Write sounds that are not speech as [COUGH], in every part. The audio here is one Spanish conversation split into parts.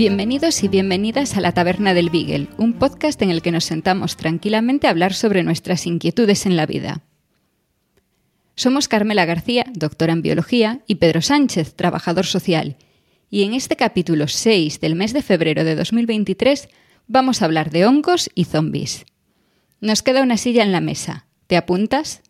Bienvenidos y bienvenidas a la Taberna del Beagle, un podcast en el que nos sentamos tranquilamente a hablar sobre nuestras inquietudes en la vida. Somos Carmela García, doctora en biología, y Pedro Sánchez, trabajador social. Y en este capítulo 6 del mes de febrero de 2023 vamos a hablar de hongos y zombies. Nos queda una silla en la mesa. ¿Te apuntas?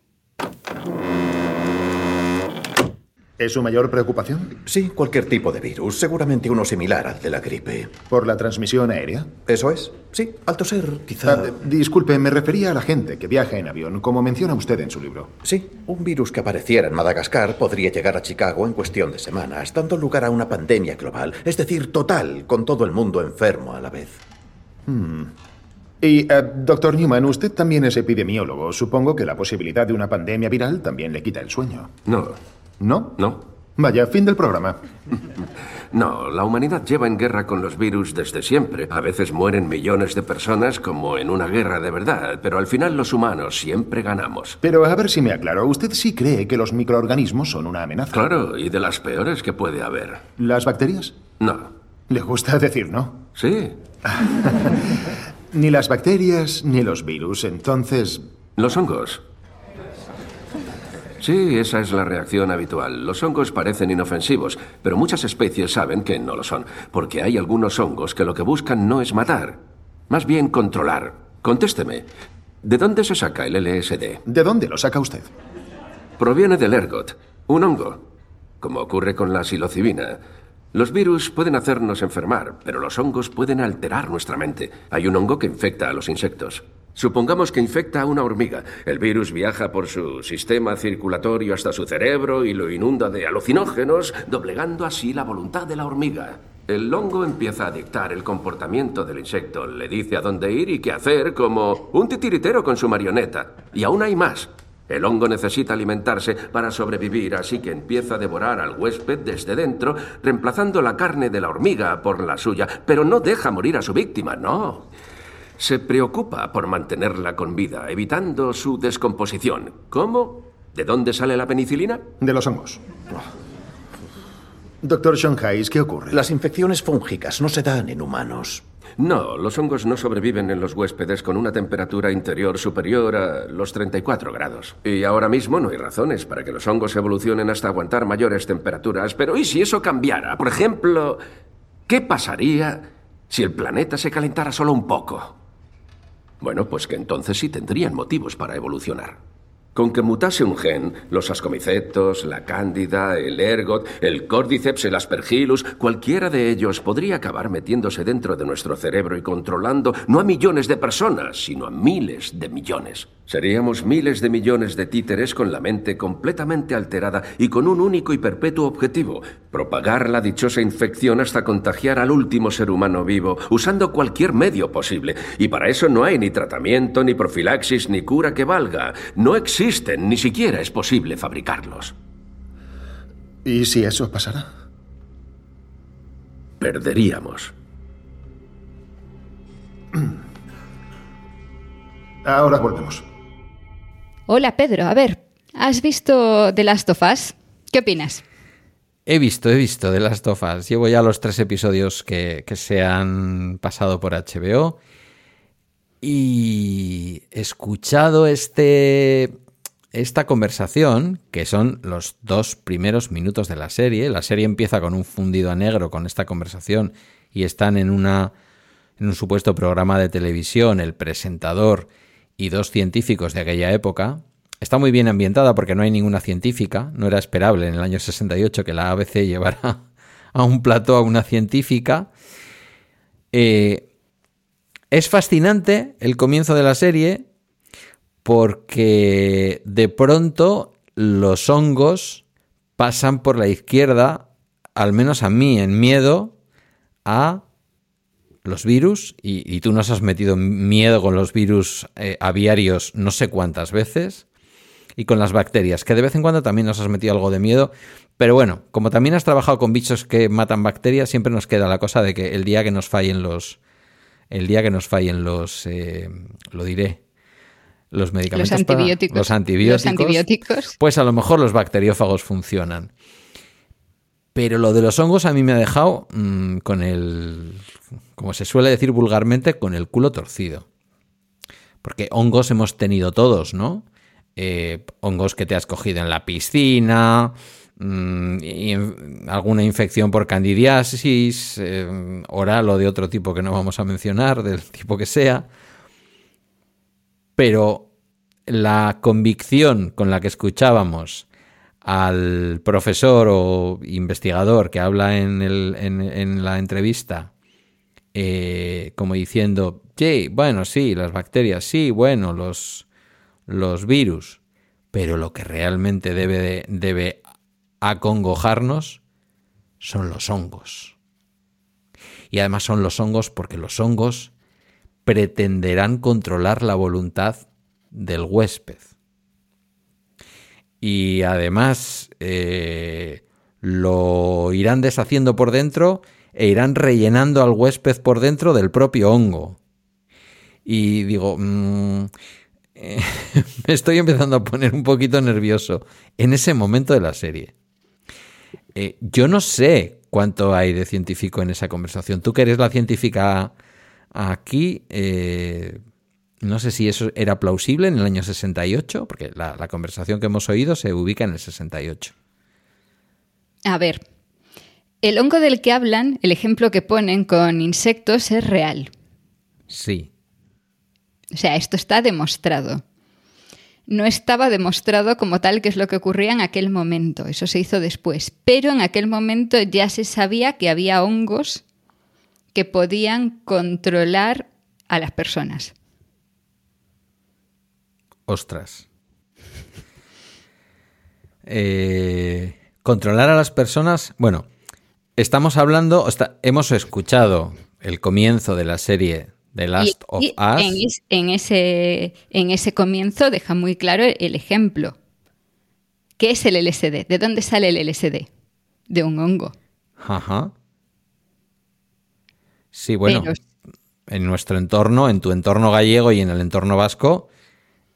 ¿Es su mayor preocupación? Sí, cualquier tipo de virus, seguramente uno similar al de la gripe. ¿Por la transmisión aérea? ¿Eso es? Sí, al toser, quizá... Ah, disculpe, me refería a la gente que viaja en avión, como menciona usted en su libro. Sí, un virus que apareciera en Madagascar podría llegar a Chicago en cuestión de semanas, dando lugar a una pandemia global, es decir, total, con todo el mundo enfermo a la vez. Y, eh, doctor Newman, usted también es epidemiólogo. Supongo que la posibilidad de una pandemia viral también le quita el sueño. No, ¿No? no. Vaya, fin del programa. No, la humanidad lleva en guerra con los virus desde siempre. A veces mueren millones de personas como en una guerra de verdad, pero al final los humanos siempre ganamos. Pero a ver si me aclaro, ¿usted sí cree que los microorganismos son una amenaza? Claro, y de las peores que puede haber. ¿Las bacterias? No. Le gusta decir no. Sí, [LAUGHS] Ni las bacterias ni los virus, entonces... los hongos. Sí, esa es la reacción habitual. Los hongos parecen inofensivos, pero muchas especies saben que no lo son, porque hay algunos hongos que lo que buscan no es matar, más bien controlar. Contésteme, ¿de dónde se saca el LSD? ¿De dónde lo saca usted? Proviene del ergot, un hongo. Como ocurre con la psilocibina. Los virus pueden hacernos enfermar, pero los hongos pueden alterar nuestra mente. Hay un hongo que infecta a los insectos. Supongamos que infecta a una hormiga. El virus viaja por su sistema circulatorio hasta su cerebro y lo inunda de alucinógenos, doblegando así la voluntad de la hormiga. El hongo empieza a dictar el comportamiento del insecto, le dice a dónde ir y qué hacer, como un titiritero con su marioneta. Y aún hay más. El hongo necesita alimentarse para sobrevivir, así que empieza a devorar al huésped desde dentro, reemplazando la carne de la hormiga por la suya, pero no deja morir a su víctima, no. Se preocupa por mantenerla con vida, evitando su descomposición. ¿Cómo? ¿De dónde sale la penicilina? De los hongos. Doctor Hayes, ¿qué ocurre? Las infecciones fúngicas no se dan en humanos. No, los hongos no sobreviven en los huéspedes con una temperatura interior superior a los 34 grados. Y ahora mismo no hay razones para que los hongos evolucionen hasta aguantar mayores temperaturas. Pero ¿y si eso cambiara? Por ejemplo, ¿qué pasaría si el planeta se calentara solo un poco? Bueno, pues que entonces sí tendrían motivos para evolucionar. Con que mutase un gen, los ascomicetos, la cándida, el ergot, el cordyceps, el aspergillus, cualquiera de ellos podría acabar metiéndose dentro de nuestro cerebro y controlando no a millones de personas, sino a miles de millones. Seríamos miles de millones de títeres con la mente completamente alterada y con un único y perpetuo objetivo, propagar la dichosa infección hasta contagiar al último ser humano vivo, usando cualquier medio posible. Y para eso no hay ni tratamiento, ni profilaxis, ni cura que valga. No existen, ni siquiera es posible fabricarlos. ¿Y si eso pasara? Perderíamos. [CLEARS THROAT] Ahora volvemos. Hola Pedro, a ver, ¿has visto The Last of Us? ¿Qué opinas? He visto, he visto The Last of Us. Llevo ya los tres episodios que, que se han pasado por HBO. Y he escuchado este, esta conversación, que son los dos primeros minutos de la serie. La serie empieza con un fundido a negro con esta conversación y están en, una, en un supuesto programa de televisión, el presentador y dos científicos de aquella época. Está muy bien ambientada porque no hay ninguna científica. No era esperable en el año 68 que la ABC [LAUGHS] llevara a un plató a una científica. Eh, es fascinante el comienzo de la serie porque de pronto los hongos pasan por la izquierda, al menos a mí, en miedo a los virus, y, tú nos has metido miedo con los virus eh, aviarios no sé cuántas veces, y con las bacterias, que de vez en cuando también nos has metido algo de miedo, pero bueno, como también has trabajado con bichos que matan bacterias, siempre nos queda la cosa de que el día que nos fallen los, el día que nos fallen los, eh, lo diré, los medicamentos, los antibióticos, los antibióticos, pues a lo mejor los bacteriófagos funcionan. Pero lo de los hongos a mí me ha dejado mm, con el, como se suele decir vulgarmente, con el culo torcido. Porque hongos hemos tenido todos, ¿no? Eh, hongos que te has cogido en la piscina, mm, y alguna infección por candidiasis, eh, oral o de otro tipo que no vamos a mencionar, del tipo que sea. Pero la convicción con la que escuchábamos al profesor o investigador que habla en, la entrevista, eh, como diciendo, sí, bueno, sí, las bacterias, sí, bueno, los, los virus, pero lo que realmente debe, debe acongojarnos son los hongos. Y además son los hongos porque los hongos pretenderán controlar la voluntad del huésped y además eh, lo irán deshaciendo por dentro e irán rellenando al huésped por dentro del propio hongo. Y digo, mm, [LAUGHS] me estoy empezando a poner un poquito nervioso en ese momento de la serie. Eh, yo no sé cuánto hay de científico en esa conversación. Tú que eres la científica aquí, eh, no sé si eso era plausible en el año 68, porque la, conversación que hemos oído se ubica en el 68. A ver, el hongo del que hablan, el ejemplo que ponen con insectos es real. Sí. O sea, esto está demostrado. No estaba demostrado como tal que es lo que ocurría en aquel momento, eso se hizo después, pero en aquel momento ya se sabía que había hongos que podían controlar a las personas. Ostras. Eh, controlar a las personas. Bueno, estamos hablando, hemos escuchado el comienzo de la serie The Last of Us. En, ese, en ese comienzo deja muy claro el ejemplo. ¿Qué es el LSD? ¿De dónde sale el LSD? De un hongo. Ajá. Sí, bueno, en nuestro entorno, en tu entorno gallego y en el entorno vasco,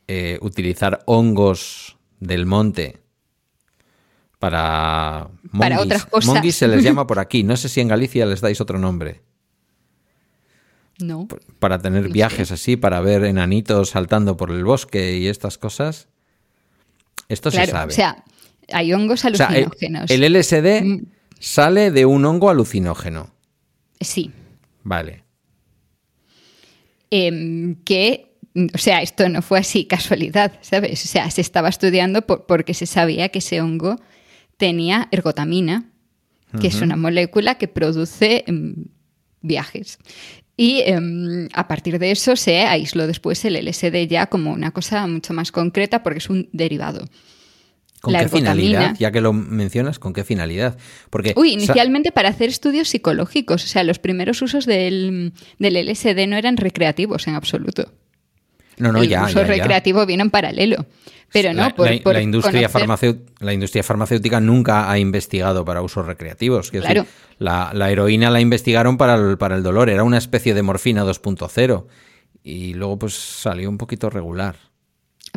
eh, utilizar hongos del monte para, para otras cosas. se les [LAUGHS] llama por aquí. No sé si en Galicia les dais otro nombre. No. Para tener viajes así, para ver enanitos saltando por el bosque y estas cosas. Esto se sabe. O sea, hay hongos alucinógenos. el, LSD mm. sale de un hongo alucinógeno. Sí. Vale. Em, que o sea, esto no fue así casualidad, ¿sabes? O sea, se estaba estudiando porque se sabía que ese hongo tenía ergotamina, que es una molécula que produce em, viajes. Y em, a partir de eso se aisló después el LSD ya como una cosa mucho más concreta porque es un derivado. ¿Con qué finalidad? Ya que lo mencionas, ¿con qué finalidad? Porque, Uy, inicialmente para hacer estudios psicológicos. O sea, los primeros usos del, del LSD no eran recreativos en absoluto. No, no, el ya. uso recreativo viene en paralelo. Pero no, la, por, la, industria la, industria farmacéutica nunca ha investigado para usos recreativos. Claro. la, heroína la investigaron para el, para el dolor, era una especie de morfina 2.0 y luego pues salió un poquito regular.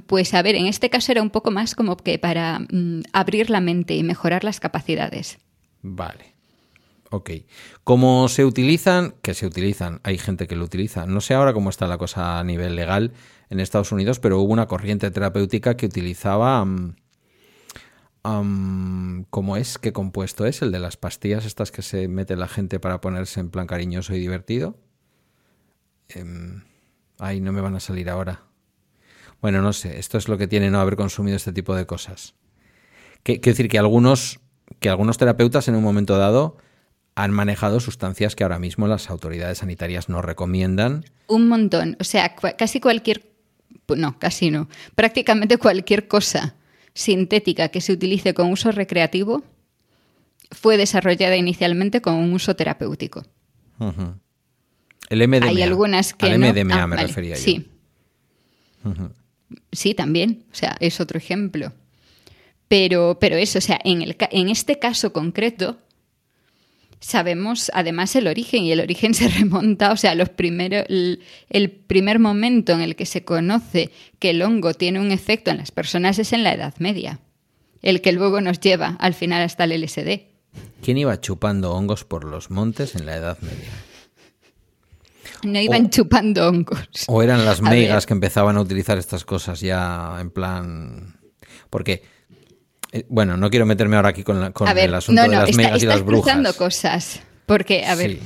Pues a ver, en este caso era un poco más como que para mm, abrir la mente y mejorar las capacidades. Vale. Ok. ¿Cómo se utilizan? Que se utilizan. Hay gente que lo utiliza. No sé ahora cómo está la cosa a nivel legal en Estados Unidos, pero hubo una corriente terapéutica que utilizaba... ¿Cómo es? ¿Qué compuesto es? El de las pastillas estas que se mete la gente para ponerse en plan cariñoso y divertido. Em, ay, no me van a salir ahora. Bueno, no sé. Esto es lo que tiene no haber consumido este tipo de cosas. Quiero decir que algunos, que algunos terapeutas en un momento dado han manejado sustancias que ahora mismo las autoridades sanitarias no recomiendan. Un montón, o sea, casi cualquier, no, casi no, prácticamente cualquier cosa. Sintética que se utilice con uso recreativo fue desarrollada inicialmente con un uso terapéutico. El MDMA. Hay algunas que Al no. MDMA Ah, me vale, refería yo. Sí. Sí, también. O sea, es otro ejemplo. Pero, pero eso, o sea, en, el, en este caso concreto, sabemos además el origen, y el origen [LAUGHS] se remonta, o sea, los primeros, el, el primer momento en el que se conoce que el hongo tiene un efecto en las personas es en la Edad Media, el que luego nos lleva al final hasta el LSD. ¿Quién iba chupando hongos por los montes en la Edad Media? No iban chupando hongos. ¿O eran las [LAUGHS] megas que empezaban a utilizar estas cosas ya en plan... Porque, eh, bueno, no quiero meterme ahora aquí con, la- con ver, el asunto no, de las está- megas y las brujas. cosas. Porque, a ver, Sí.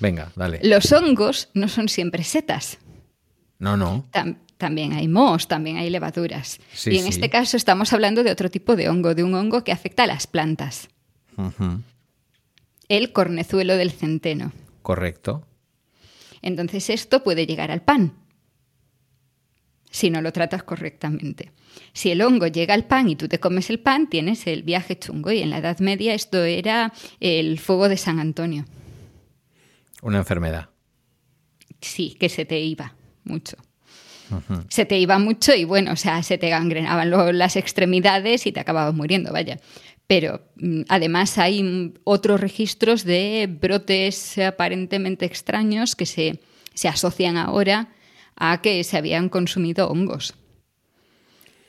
Venga, dale. los hongos no son siempre setas. No, no. Tam- también hay mohos, también hay levaduras. Sí, y en sí. este caso estamos hablando de otro tipo de hongo, de un hongo que afecta a las plantas. El cornezuelo del centeno. Correcto. Entonces esto puede llegar al pan si no lo tratas correctamente. Si el hongo llega al pan y tú te comes el pan, tienes el viaje chungo. Y en la Edad Media esto era el fuego de San Antonio. Una enfermedad. Sí, que se te iba mucho. Se te iba mucho y bueno, o sea, se te gangrenaban las extremidades y te acababas muriendo, vaya. Pero mm, además hay otros registros de brotes aparentemente extraños que se, se asocian ahora a que se habían consumido hongos.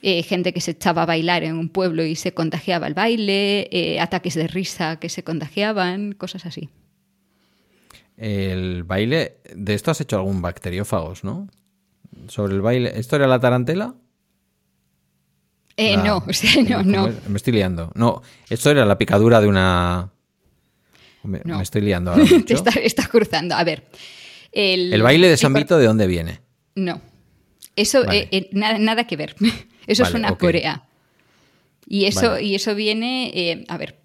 Eh, gente que se echaba a bailar en un pueblo y se contagiaba el baile, eh, ataques de risa que se contagiaban, cosas así. El baile, de esto has hecho algún bacteriófagos, ¿no? Sobre el baile. ¿Esto era la tarantela? Eh, La- no, [LAUGHS] o sea, no, ¿cómo no. es? Me estoy liando. No, esto era la picadura de una. Me, No. me estoy liando [LAUGHS] ahora Te estás, estás cruzando. A ver. El, ¿El baile de San Vito de dónde viene? No. Eso, Vale. eh, eh, nada, nada que ver. [LAUGHS] Eso Vale, suena a ok. Corea. Y eso, Vale. y eso viene. a ver.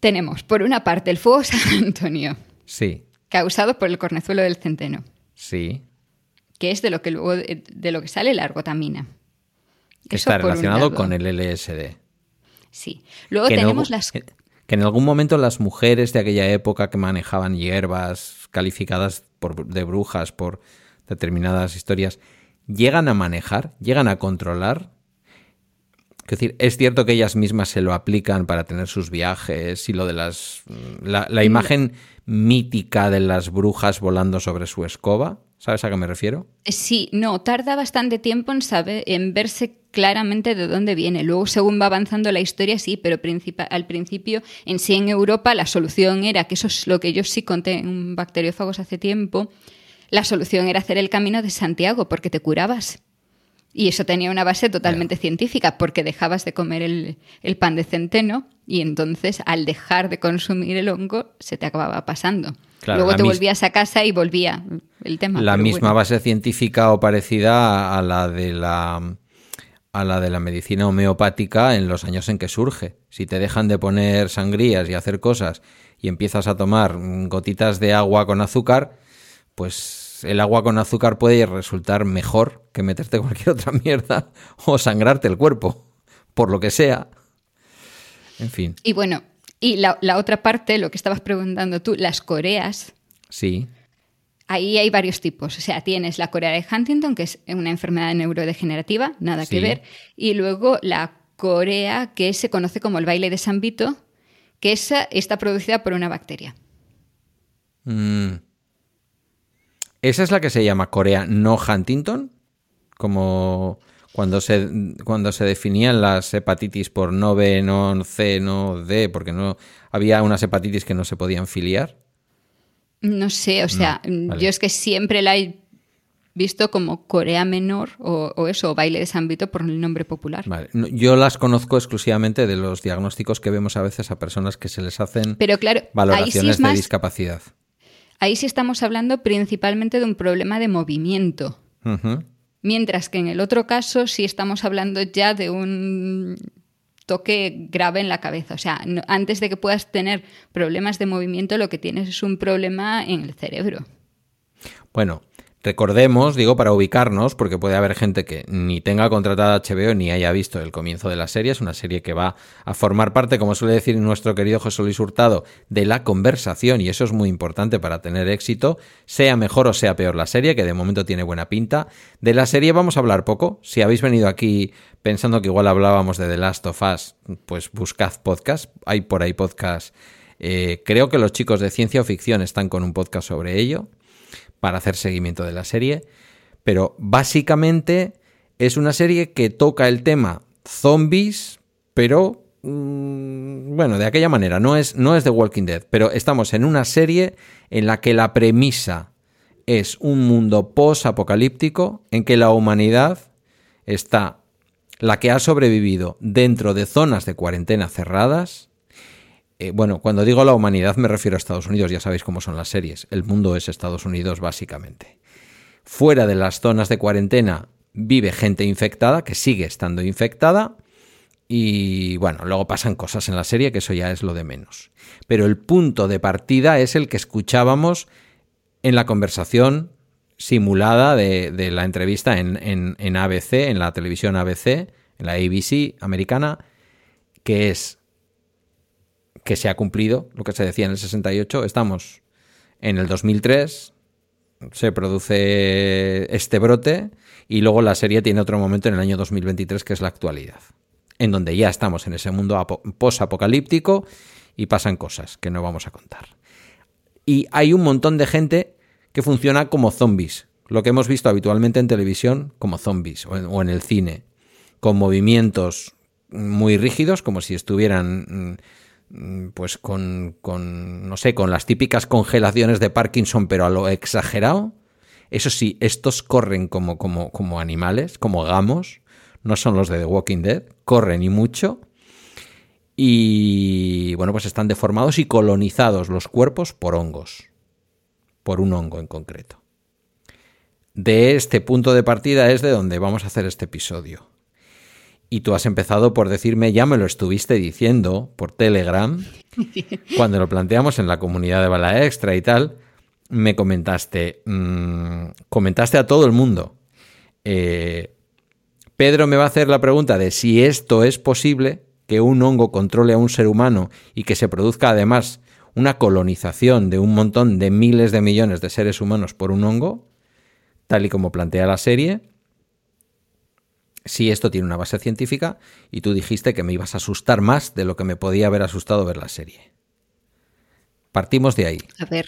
Tenemos, por una parte, el fuego San Antonio, Sí, causado por el cornezuelo del centeno, sí. que es de lo que luego de, de lo que sale la argotamina. Que Eso está relacionado con el LSD. Sí. Luego que tenemos las. que- que en algún momento las mujeres de aquella época que manejaban hierbas calificadas por, de brujas por determinadas historias, llegan a manejar, llegan a controlar. Es decir, es cierto que ellas mismas se lo aplican para tener sus viajes y lo de las. La, la imagen mítica de las brujas volando sobre su escoba. ¿Sabes a qué me refiero? Sí, no, tarda bastante tiempo en saber, en verse claramente de dónde viene. Luego, según va avanzando la historia, sí, pero al principio, en sí en Europa, la solución era, que eso es lo que yo sí conté en Bacteriófagos hace tiempo, la solución era hacer el camino de Santiago, porque te curabas. Y eso tenía una base totalmente científica, porque dejabas de comer el, el pan de centeno y entonces al dejar de consumir el hongo se te acababa pasando. Claro, Luego te volvías a casa y volvía el tema. la misma bueno. base científica o parecida a la de la a la de la medicina homeopática en los años en que surge. Si te dejan de poner sangrías y hacer cosas y empiezas a tomar gotitas de agua con azúcar, pues el agua con azúcar puede resultar mejor que meterte [LAUGHS] cualquier otra mierda o sangrarte el cuerpo, por lo que sea. En fin, Y bueno, y la, la otra parte, lo que estabas preguntando tú, las coreas, sí, ahí hay varios tipos. O sea, tienes la corea de Huntington, que es una enfermedad neurodegenerativa, nada Sí. que ver, y luego la corea que se conoce como el baile de San Vito, que esa está producida por una bacteria. Mm. ¿Esa es la que se llama Corea no Huntington? Como cuando se, cuando se definían las hepatitis por no B, no C, no D, porque no había unas hepatitis que no se podían filiar. No sé, o sea, vale. yo es que siempre la he visto como Corea Menor o, o eso, o baile de San Vito por el nombre popular. Vale. No, Yo las conozco exclusivamente de los diagnósticos que vemos a veces a personas que se les hacen Pero claro, sí valoraciones más de discapacidad. Ahí sí estamos hablando principalmente de un problema de movimiento. Mientras que en el otro caso sí estamos hablando ya de un toque grave en la cabeza. O sea, antes de que puedas tener problemas de movimiento, lo que tienes es un problema en el cerebro. Bueno, Recordemos, digo, para ubicarnos, porque puede haber gente que ni tenga contratada HBO ni haya visto el comienzo de la serie. Es una serie que va a formar parte, como suele decir nuestro querido José Luis Hurtado, de la conversación, y eso es muy importante para tener éxito, sea mejor o sea peor la serie, que de momento tiene buena pinta. De la serie vamos a hablar poco. Si habéis venido aquí pensando que igual hablábamos de The Last of Us, pues buscad podcast. Hay por ahí podcast. Eh, creo que los chicos de ciencia o ficción están con un podcast sobre ello para hacer seguimiento de la serie, pero básicamente es una serie que toca el tema zombies, pero mm, bueno, de aquella manera, no es, no es The Walking Dead, pero estamos en una serie en la que la premisa es un mundo post-apocalíptico en que la humanidad está, la que ha sobrevivido dentro de zonas de cuarentena cerradas, eh, bueno, cuando digo la humanidad me refiero a Estados Unidos, ya sabéis cómo son las series. El mundo es Estados Unidos básicamente. Fuera de las zonas de cuarentena vive gente infectada, que sigue estando infectada, y bueno, luego pasan cosas en la serie, que eso ya es lo de menos. Pero el punto de partida es el que escuchábamos en la conversación simulada de, la entrevista en, en ABC, en la televisión ABC, en la ABC americana, que es que se ha cumplido, lo que se decía en el 68. Estamos en el 2003, se produce este brote y luego la serie tiene otro momento en el año 2023 que es la actualidad, en donde ya estamos en ese mundo post-apocalíptico y pasan cosas que no vamos a contar. Y hay un montón de gente que funciona como zombies, lo que hemos visto habitualmente en televisión como zombies o en, el cine, con movimientos muy rígidos, como si estuvieran Mm, pues con, con, no sé, con las típicas congelaciones de Parkinson, pero a lo exagerado. Eso sí, estos corren como, como, como animales, como gamos, no son los de The Walking Dead, corren y mucho. Y bueno, pues están deformados y colonizados los cuerpos por hongos, por un hongo en concreto. De este punto de partida es de donde vamos a hacer este episodio. Y tú has empezado por decirme, ya me lo estuviste diciendo por Telegram, [LAUGHS] cuando lo planteamos en la comunidad de Bala Extra y tal, me comentaste, mm, comentaste a todo el mundo. Eh, Pedro me va a hacer la pregunta de si esto es posible, que un hongo controle a un ser humano y que se produzca además una colonización de un montón de miles de millones de seres humanos por un hongo, tal y como plantea la serie si esto tiene una base científica y tú dijiste que me ibas a asustar más de lo que me podía haber asustado ver la serie. Partimos de ahí. A ver,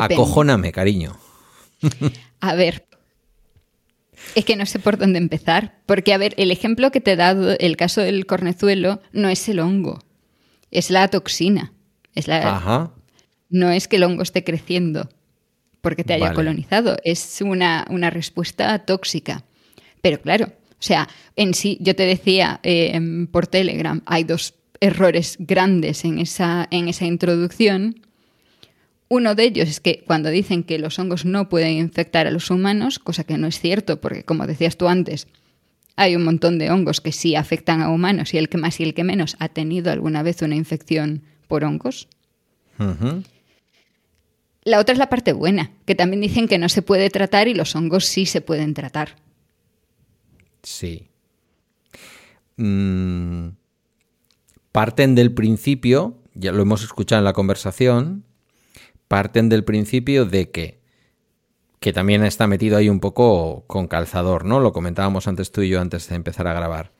acojóname, cariño. A ver. Es que no sé por dónde empezar, porque a ver, el ejemplo que te he dado, el caso del cornezuelo, no es el hongo, es la toxina. Es la, Ajá. No es que el hongo esté creciendo porque te haya colonizado, es una, una respuesta tóxica. Pero claro, o sea, en sí, yo te decía eh, por Telegram, hay dos errores grandes en esa, en esa introducción. Uno de ellos es que cuando dicen que los hongos no pueden infectar a los humanos, cosa que no es cierto, porque como decías tú antes, hay un montón de hongos que sí afectan a humanos y el que más y el que menos ha tenido alguna vez una infección por hongos. La otra es la parte buena, que también dicen que no se puede tratar y los hongos sí se pueden tratar. Sí. Mm, parten del principio, ya lo hemos escuchado en la conversación, parten del principio de que, que también está metido ahí un poco con calzador, ¿no? Lo comentábamos antes tú y yo antes de empezar a grabar.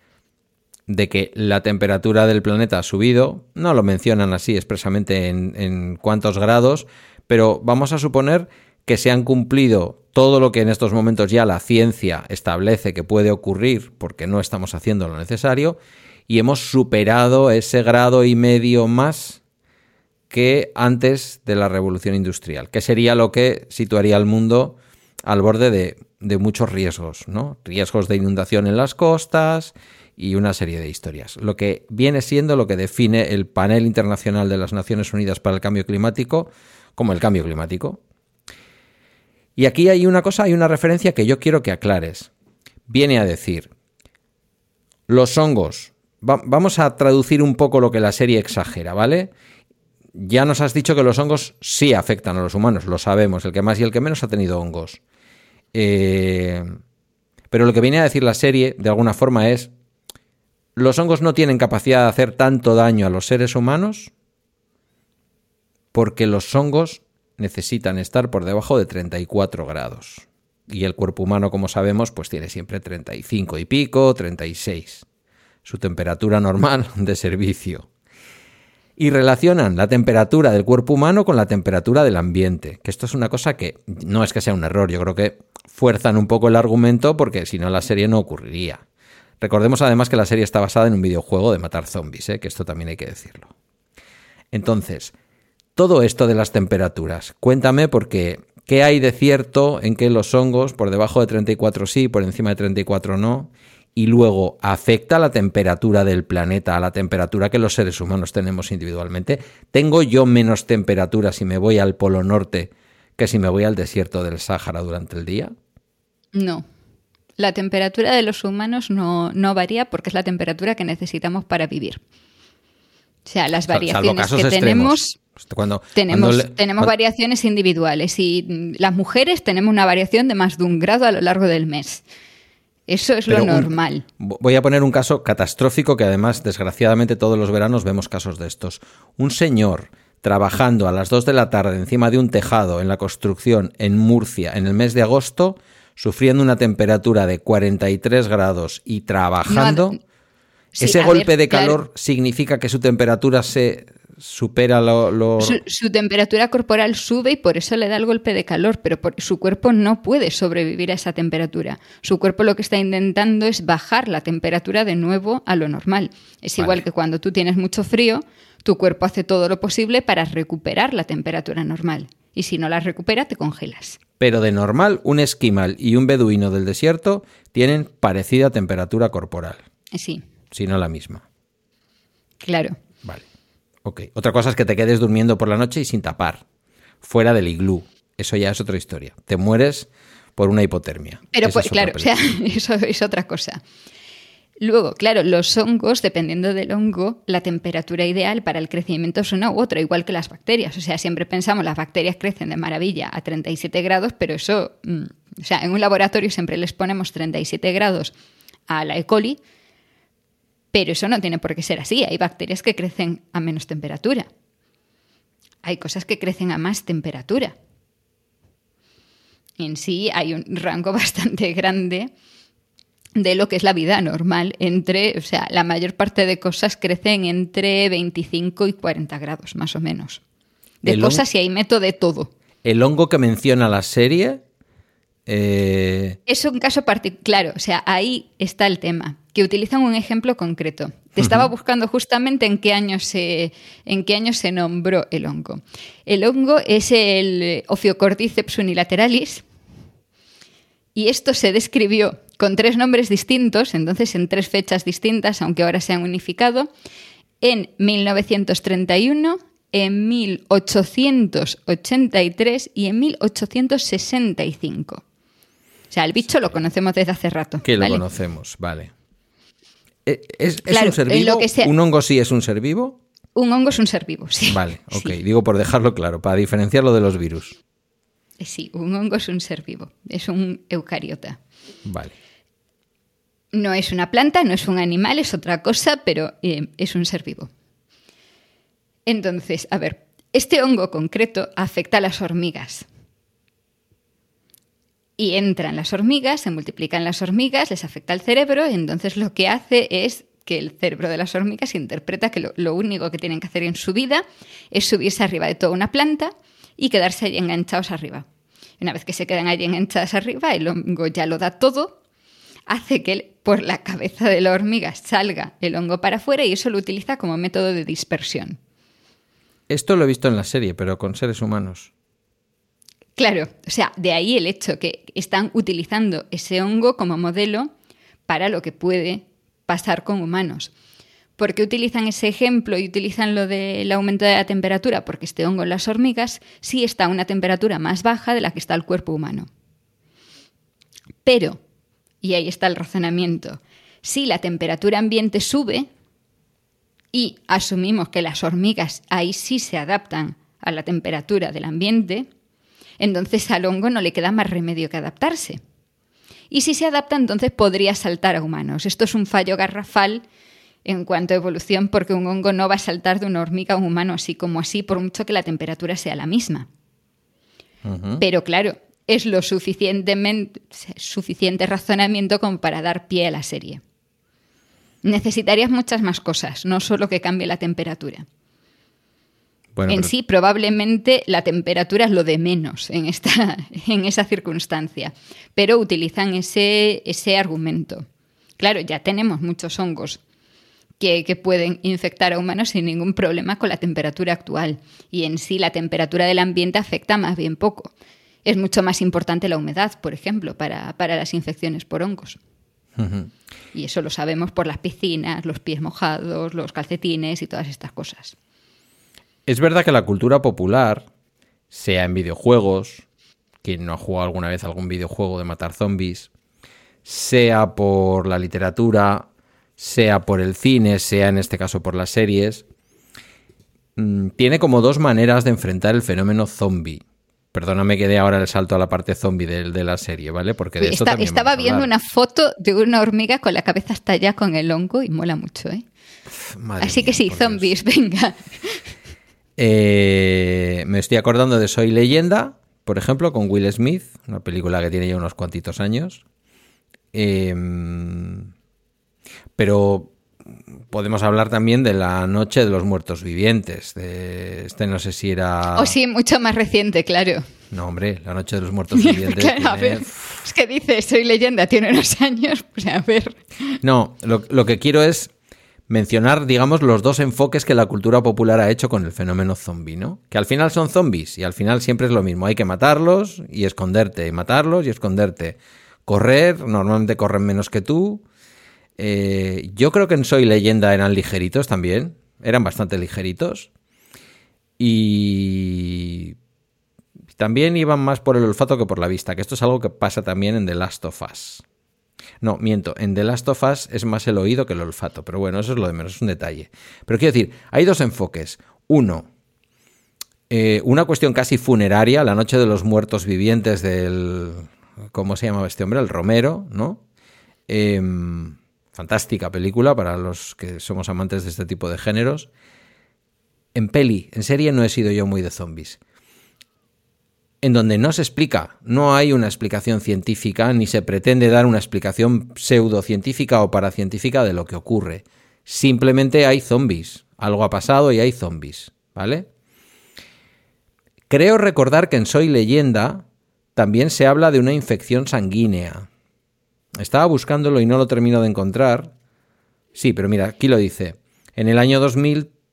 De que la temperatura del planeta ha subido, no lo mencionan así expresamente en, en cuántos grados, pero vamos a suponer que se han cumplido todo lo que en estos momentos ya la ciencia establece que puede ocurrir porque no estamos haciendo lo necesario y hemos superado ese grado y medio más que antes de la revolución industrial, que sería lo que situaría al mundo al borde de, muchos riesgos, ¿no? Riesgos de inundación en las costas y una serie de historias. Lo que viene siendo lo que define el panel internacional de las Naciones Unidas para el Cambio Climático como el cambio climático, y aquí hay una cosa, hay una referencia que yo quiero que aclares. Viene a decir, los hongos, vamos a traducir un poco lo que la serie exagera, ¿vale? Ya nos has dicho que los hongos sí afectan a los humanos, lo sabemos, el que más y el que menos ha tenido hongos. Eh, pero lo que viene a decir la serie, de alguna forma, es, los hongos no tienen capacidad de hacer tanto daño a los seres humanos porque los hongos necesitan estar por debajo de 34 grados. Y el cuerpo humano, como sabemos, pues tiene siempre 35 y pico, 36. Su temperatura normal [LAUGHS] de servicio. Y relacionan la temperatura del cuerpo humano con la temperatura del ambiente. Que esto es una cosa que no es que sea un error, yo creo que fuerzan un poco el argumento porque si no la serie no ocurriría. Recordemos además que la serie está basada en un videojuego de matar zombies, ¿eh? que esto también hay que decirlo. Entonces, todo esto de las temperaturas, cuéntame porque ¿qué hay de cierto en que los hongos por debajo de 34 sí, por encima de 34 no? Y luego, ¿afecta la temperatura del planeta a la temperatura que los seres humanos tenemos individualmente? ¿Tengo yo menos temperatura si me voy al Polo Norte que si me voy al desierto del Sáhara durante el día? No. La temperatura de los humanos no, varía porque es la temperatura que necesitamos para vivir. O sea, las variaciones que tenemos... Pues cuando, tenemos, tenemos variaciones individuales y las mujeres tenemos una variación de más de un grado a lo largo del mes. Eso es lo normal. voy a poner un caso catastrófico que además, desgraciadamente, todos los veranos vemos casos de estos. Un señor trabajando a las 2 de la tarde encima de un tejado en la construcción en Murcia en el mes de agosto, sufriendo una temperatura de 43 grados y trabajando, ese golpe de calor significa que su temperatura se supera lo... Su, temperatura corporal sube y por eso le da el golpe de calor, pero su cuerpo no puede sobrevivir a esa temperatura. Su cuerpo lo que está intentando es bajar la temperatura de nuevo a lo normal. Es igual que cuando tú tienes mucho frío, tu cuerpo hace todo lo posible para recuperar la temperatura normal. Y si no la recupera, te congelas. Pero de normal, un esquimal y un beduino del desierto tienen parecida temperatura corporal. Sí. Si no la misma. Claro. Vale. Ok. Otra cosa es que te quedes durmiendo por la noche y sin tapar. Fuera del iglú. Eso ya es otra historia. Te mueres por una hipotermia. Pero pues, claro, o sea, [LAUGHS] eso es otra cosa. Luego, claro, los hongos, dependiendo del hongo, la temperatura ideal para el crecimiento es una u otra, igual que las bacterias. O sea, siempre pensamos las bacterias crecen de maravilla a 37 grados, pero eso, mm, o sea, en un laboratorio siempre les ponemos 37 grados a la E. coli, pero eso no tiene por qué ser así. Hay bacterias que crecen a menos temperatura. Hay cosas que crecen a más temperatura. En sí hay un rango [LAUGHS] bastante grande de lo que es la vida normal. Entre, o sea, la mayor parte de cosas crecen entre 25 y 40 grados, más o menos. De cosas y ahí meto de todo. El hongo que menciona la serie. Eh, es un caso particular, claro, o sea, ahí está el tema, que utilizan un ejemplo concreto. Te estaba buscando justamente en qué año se, en qué año se nombró el hongo. El hongo es el Ophiocordyceps unilateralis, y esto se describió con tres nombres distintos, entonces en tres fechas distintas, aunque ahora se han unificado, en 1931, en 1883 y en 1865. O sea, el bicho lo conocemos desde hace rato. Que lo conocemos, vale. ¿E-, ¿Es, un ser vivo? ¿Un hongo sí es un ser vivo? Un hongo es un ser vivo, sí. Vale, ok. Digo por dejarlo claro, para diferenciarlo de los virus. Eh, sí, un hongo es un ser vivo, es un eucariota. Vale. No es una planta, no es un animal, es otra cosa, pero eh, es un ser vivo. Entonces, a ver, este hongo concreto afecta a las hormigas. Y entran las hormigas, se multiplican las hormigas, les afecta al cerebro, y entonces lo que hace es que el cerebro de las hormigas interpreta que lo, único que tienen que hacer en su vida es subirse arriba de toda una planta y quedarse ahí enganchados arriba. Una vez que se quedan allí enganchados arriba, el hongo ya lo da todo, hace que por la cabeza de la hormiga salga el hongo para afuera y eso lo utiliza como método de dispersión. Esto lo he visto en la serie, pero con seres humanos. Claro, o sea, de ahí el hecho que están utilizando ese hongo como modelo para lo que puede pasar con humanos. ¿Por qué utilizan ese ejemplo y utilizan lo del aumento de la temperatura? Porque este hongo en las hormigas sí está a una temperatura más baja de la que está el cuerpo humano. Pero, y ahí está el razonamiento, si la temperatura ambiente sube y asumimos que las hormigas ahí sí se adaptan a la temperatura del ambiente, Entonces al hongo no le queda más remedio que adaptarse. Y si se adapta, entonces podría saltar a humanos. Esto es un fallo garrafal en cuanto a evolución, porque un hongo no va a saltar de una hormiga a un humano así como así, por mucho que la temperatura sea la misma. Pero claro, es lo suficientemente suficiente razonamiento como para dar pie a la serie. Necesitarías muchas más cosas, no solo que cambie la temperatura. En sí, probablemente la temperatura es lo de menos en, esta, [LAUGHS] en esa circunstancia, pero utilizan ese, ese argumento. Claro, ya tenemos muchos hongos que, que, pueden infectar a humanos sin ningún problema con la temperatura actual. Y en sí la temperatura del ambiente afecta más bien poco. Es mucho más importante la humedad, por ejemplo, para, las infecciones por hongos. Y eso lo sabemos por las piscinas, los pies mojados, los calcetines y todas estas cosas. Es verdad que la cultura popular, sea en videojuegos, quien no ha jugado alguna vez algún videojuego de matar zombies, sea por la literatura, sea por el cine, sea en este caso por las series, mm, tiene como dos maneras de enfrentar el fenómeno zombie. Perdóname que dé ahora el salto a la parte zombie de, la serie, ¿vale? Porque de Estaba viendo una foto de una hormiga con la cabeza hasta allá con el hongo y mola mucho, ¿eh? Así que sí, zombies, [LAUGHS] venga. Eh, me estoy acordando de Soy Leyenda, por ejemplo, con Will Smith, una película que tiene ya unos cuantitos años. Em, pero podemos hablar también de la Noche de los Muertos Vivientes. De este no sé si era. O oh, sí, mucho más reciente, claro. No, hombre, la Noche de los Muertos Vivientes. [LAUGHS] es que dice, soy leyenda, tiene unos años, pues a ver. No, lo, que quiero es mencionar, digamos, los dos enfoques que la cultura popular ha hecho con el fenómeno zombie, ¿no? Que al final son zombies y al final siempre es lo mismo. Hay que matarlos y esconderte, y matarlos y esconderte. Correr, normalmente corren menos que tú. Eh, yo creo que en Soy Leyenda eran ligeritos también. Eran bastante ligeritos. Y también iban más por el olfato que por la vista, que esto es algo que pasa también en The Last of Us. No, miento, en The Last of Us es más el oído que el olfato, pero bueno, eso es lo de menos, es un detalle. Pero quiero decir, hay dos enfoques. Uno, eh, una cuestión casi funeraria, la noche de los muertos vivientes del... ¿Cómo se llamaba este hombre? El Romero, ¿no? Eh, Fantástica película para los que somos amantes de este tipo de géneros. En peli, en serie no he sido yo muy de zombies. En donde no se explica, no hay una explicación científica, ni se pretende dar una explicación pseudocientífica o paracientífica de lo que ocurre. Simplemente hay zombies. Algo ha pasado y hay zombies. ¿Vale? Creo recordar que en Soy leyenda también se habla de una infección sanguínea. Estaba buscándolo y no lo termino de encontrar. Sí, pero mira, aquí lo dice. En el año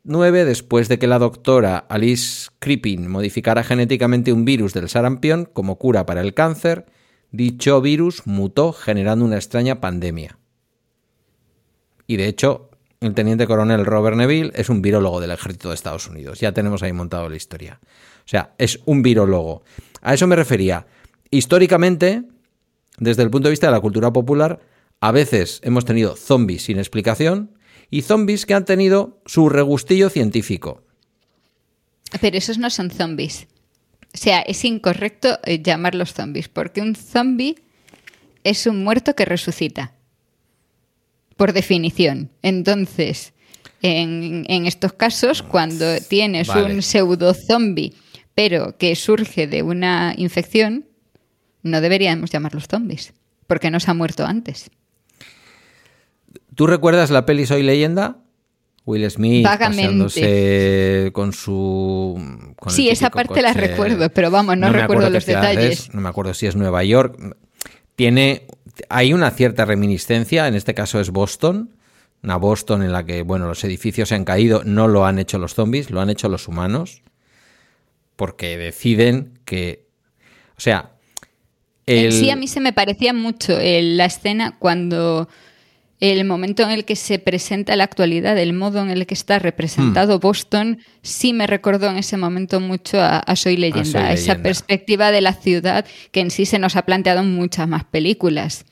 2009, después de que la doctora Alice Crippin modificara genéticamente un virus del sarampión como cura para el cáncer, dicho virus mutó generando una extraña pandemia. Y de hecho, el teniente coronel Robert Neville es un virólogo del ejército de Estados Unidos. Ya tenemos ahí montado la historia. O sea, es un virólogo. A eso me refería. Históricamente, desde el punto de vista de la cultura popular, a veces hemos tenido zombies sin explicación y zombies que han tenido su regustillo científico. Pero esos no son zombies. O sea, es incorrecto eh, llamarlos zombies, porque un zombie es un muerto que resucita. Por definición. Entonces, en, estos casos, cuando tienes un pseudo zombie, pero que surge de una infección, no deberíamos llamarlos zombies, porque no se ha muerto antes. ¿Tú recuerdas la peli Soy leyenda? Will Smith paseándose con su... sí, esa parte la recuerdo, pero vamos, no, recuerdo los detalles. no me acuerdo si es Nueva York. Tiene... Hay una cierta reminiscencia, en este caso es Boston, una Boston en la que, bueno, los edificios se han caído, no lo han hecho los zombies, lo han hecho los humanos, porque deciden que... O sea, Sí, a mí se me parecía mucho la escena cuando el momento en el que se presenta la actualidad, el modo en el que está representado hmm. Boston, sí me recordó en ese momento mucho a, Soy Leyenda, a esa perspectiva de la ciudad que en sí se nos ha planteado en muchas más películas.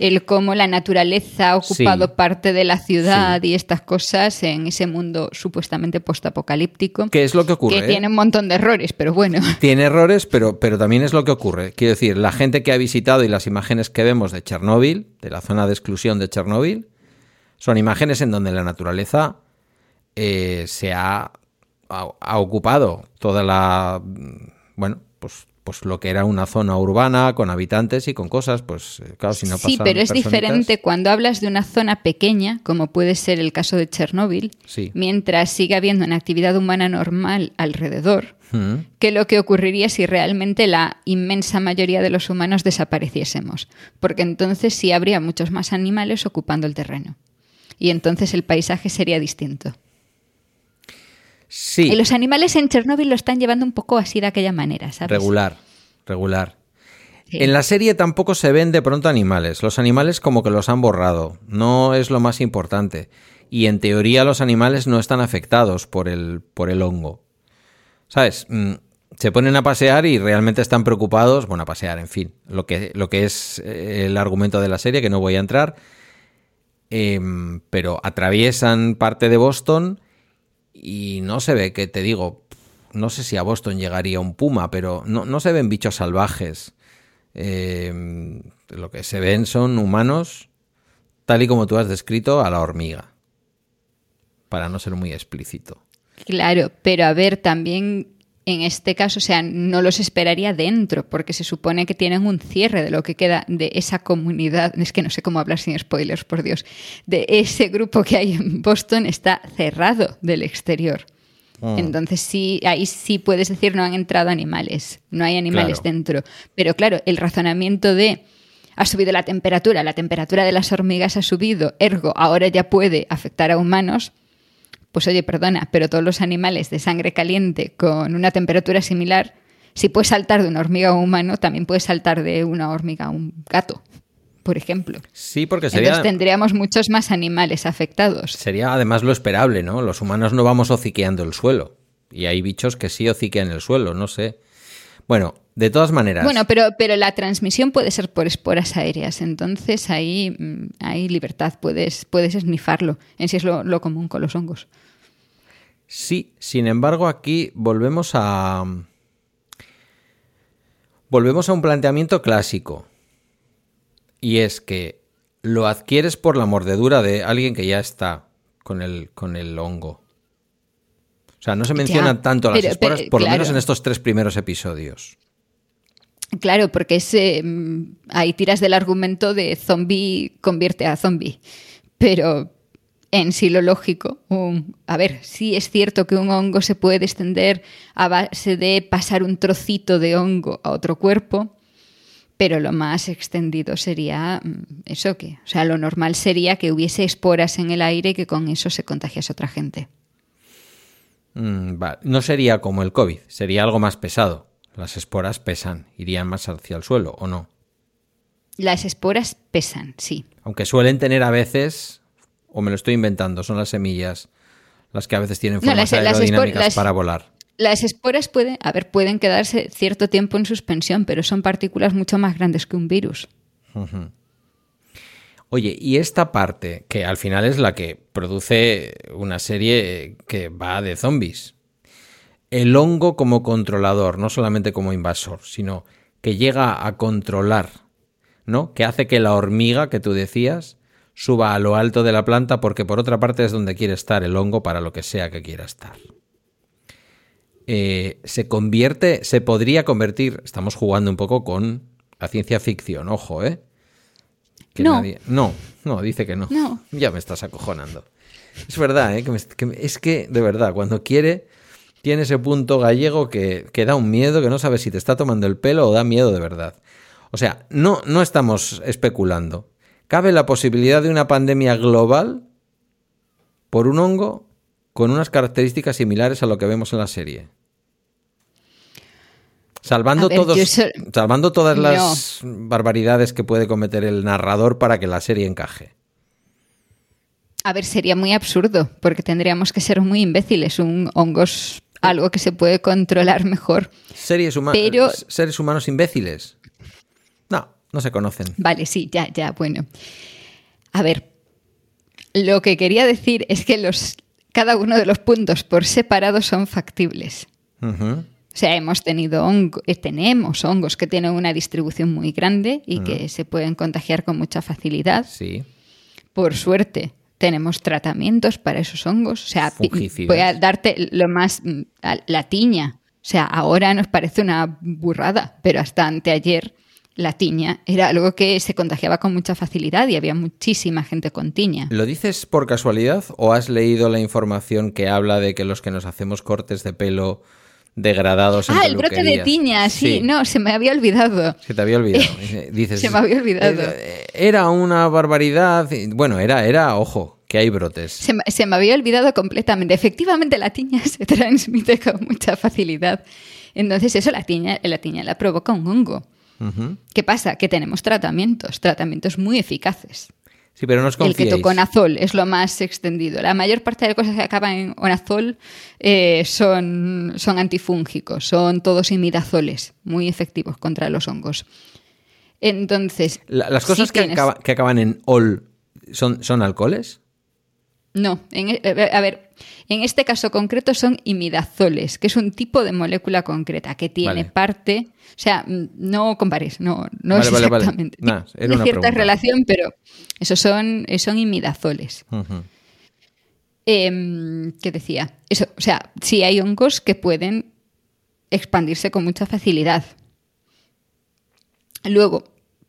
El cómo la naturaleza ha ocupado parte de la ciudad y estas cosas en ese mundo supuestamente postapocalíptico. ¿Qué es lo que ocurre? Que tiene un montón de errores, pero bueno. [LAUGHS] Tiene errores, pero, pero también es lo que ocurre. Quiero decir, la gente que ha visitado y las imágenes que vemos de Chernóbil, de la zona de exclusión de Chernóbil, son imágenes en donde la naturaleza eh, se ha, ha ocupado toda la bueno, pues pues lo que era una zona urbana con habitantes y con cosas, pues eh, claro, si no Sí, pero es diferente cuando hablas de una zona pequeña, como puede ser el caso de Chernóbil, mientras siga habiendo una actividad humana normal alrededor, que lo que ocurriría si realmente la inmensa mayoría de los humanos desapareciésemos, porque entonces sí habría muchos más animales ocupando el terreno. Y entonces el paisaje sería distinto. Sí. Y los animales en Chernóbil lo están llevando un poco así de aquella manera, ¿sabes? Regular, regular. En la serie tampoco se ven de pronto animales. Los animales como que los han borrado. No es lo más importante. Y en teoría los animales no están afectados por el, por el hongo. ¿Sabes? Mm, se ponen a pasear y realmente están preocupados. Bueno, a pasear, en fin. Lo que, lo que es eh, el argumento de la serie, que no voy a entrar. Em, pero atraviesan parte de Boston y no se ve, que te digo, no sé si a Boston llegaría un puma, pero no, se ven bichos salvajes. Eh, lo que se ven son humanos, tal y como tú has descrito, a la hormiga. Para no ser muy explícito. Claro, pero a ver, también en este caso, o sea, no los esperaría dentro, porque se supone que tienen un cierre de lo que queda de esa comunidad, es que no sé cómo hablar sin spoilers, por Dios, de ese grupo que hay en Boston está cerrado del exterior. Ah. Entonces sí, ahí sí puedes decir no han entrado animales, no hay animales dentro. Pero claro, el razonamiento de ha subido la temperatura, la temperatura de las hormigas ha subido, ergo ahora ya puede afectar a humanos, pues oye, perdona, pero todos los animales de sangre caliente con una temperatura similar, si puedes saltar de una hormiga a un humano, también puedes saltar de una hormiga a un gato, por ejemplo. Sí, porque sería... Entonces tendríamos muchos más animales afectados. Sería además lo esperable, ¿no? Los humanos no vamos hociqueando el suelo. Y hay bichos que sí hociquean el suelo, no sé. Bueno, de todas maneras. Bueno, pero, pero la transmisión puede ser por esporas aéreas, entonces ahí mm, hay libertad, puedes, puedes esnifarlo. En sí es lo, común con los hongos. Sí, sin embargo, aquí volvemos a. Volvemos a un planteamiento clásico. Y es que lo adquieres por la mordedura de alguien que ya está con el, con el hongo. O sea, no se mencionan tanto las esporas, por lo menos en estos tres primeros episodios. Claro, porque es, mm, ahí tiras del argumento de zombie convierte a zombie. Pero en sí lo lógico, a ver, sí es cierto que un hongo se puede extender a base de pasar un trocito de hongo a otro cuerpo, pero lo más extendido sería mm, eso que, o sea, lo normal sería que hubiese esporas en el aire y que con eso se contagiase otra gente. Mm, no sería como el COVID, sería algo más pesado. Las esporas pesan, irían más hacia el suelo, ¿o no? Las esporas pesan, sí. Aunque suelen tener a veces, o me lo estoy inventando, son las semillas las que a veces tienen formas aerodinámicas para volar. Las esporas pueden, a ver, pueden quedarse cierto tiempo en suspensión, pero son partículas mucho más grandes que un virus. Oye, y esta parte, que al final es la que produce una serie que va de zombies. El hongo como controlador, no solamente como invasor, sino que llega a controlar, ¿no? Que hace que la hormiga que tú decías suba a lo alto de la planta porque por otra parte es donde quiere estar el hongo para lo que sea que quiera estar. Eh, se convierte, se podría convertir, estamos jugando un poco con la ciencia ficción, ojo, ¿eh? no. No, no, dice que no. Ya me estás acojonando. Es verdad, ¿eh? que, es que, de verdad, cuando quiere, tiene ese punto gallego que, que, da un miedo, que no sabe si te está tomando el pelo o da miedo de verdad. O sea, no, no estamos especulando. ¿Cabe la posibilidad de una pandemia global por un hongo con unas características similares a lo que vemos en la serie? Salvando, todos, salvando todas las barbaridades que puede cometer el narrador para que la serie encaje. A ver, sería muy absurdo, porque tendríamos que ser muy imbéciles. Un hongos algo que se puede controlar mejor. Series humanas. Seres humanos imbéciles. No. No se conocen. Vale, sí, ya, ya, bueno. A ver, lo que quería decir es que los, cada uno de los puntos por separado son factibles. O sea, hemos tenido hongo- eh, tenemos hongos que tienen una distribución muy grande y que se pueden contagiar con mucha facilidad. Sí. Por suerte, tenemos tratamientos para esos hongos. O sea, voy a darte lo más, mm, la tiña. O sea, ahora nos parece una burrada, pero hasta anteayer la tiña era algo que se contagiaba con mucha facilidad y había muchísima gente con tiña. ¿Lo dices por casualidad o has leído la información que habla de que los que nos hacemos cortes de pelo degradados Ah, el brote de tiña, sí, no, se me había olvidado. [LAUGHS] Se te había olvidado. [LAUGHS] Dices, Se me había olvidado. "Eh, Era una barbaridad. Bueno, era, era, ojo, que hay brotes. Se, me- se me había olvidado completamente. Efectivamente, la tiña [LAUGHS] se transmite con mucha facilidad. Entonces, eso, la tiña, la tiña la provoca un hongo. ¿Qué pasa? Que tenemos tratamientos, tratamientos muy eficaces. Sí, pero no os El confiéis. ketoconazol es lo más extendido. La mayor parte de cosas que acaban en onazol eh, son, son antifúngicos, son todos imidazoles, muy efectivos contra los hongos. Entonces, La- las cosas sí que, tienes- acaba- que acaban en ol son, son alcoholes. No, en e- a ver, en este caso concreto son imidazoles, que es un tipo de molécula concreta que tiene Vale. parte, o sea, mm, no compares, no, no Vale, es vale, exactamente. Nah, era Tiene una cierta pregunta. relación, pero esos son, eh, son imidazoles. Em, ¿Qué decía? Eso, o sea, sí hay hongos que pueden expandirse con mucha facilidad. Luego,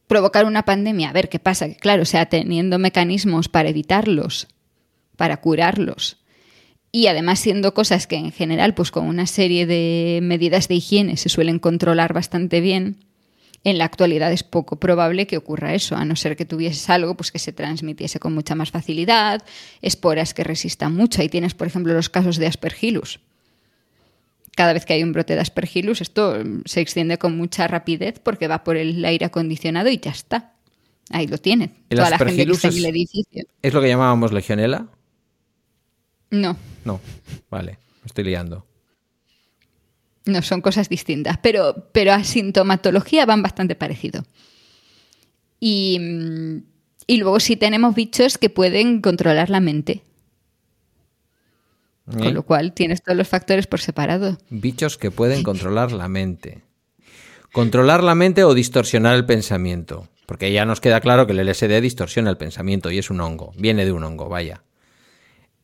provocar una pandemia, a ver qué pasa, que claro, o sea, teniendo mecanismos para evitarlos, para curarlos, y además siendo cosas que en general, pues con una serie de medidas de higiene se suelen controlar bastante bien, en la actualidad es poco probable que ocurra eso, a no ser que tuvieses algo pues, que se transmitiese con mucha más facilidad, esporas que resistan mucho. Ahí tienes, por ejemplo, los casos de Aspergillus. Cada vez que hay un brote de Aspergillus, esto mm, se extiende con mucha rapidez porque va por el aire acondicionado y ya está. Ahí lo tiene. ¿El Toda la gente que está en el edificio. ¿Es lo que llamábamos legionela? No, No. Vale, me estoy liando. No, son cosas distintas, pero, pero a sintomatología van bastante parecido. Y, y luego sí tenemos bichos que pueden controlar la mente, ¿Eh? con lo cual tienes todos los factores por separado. Bichos que pueden controlar la mente. Controlar la mente o distorsionar el pensamiento. Porque ya nos queda claro que el LSD distorsiona el pensamiento y es un hongo. Viene de un hongo, vaya.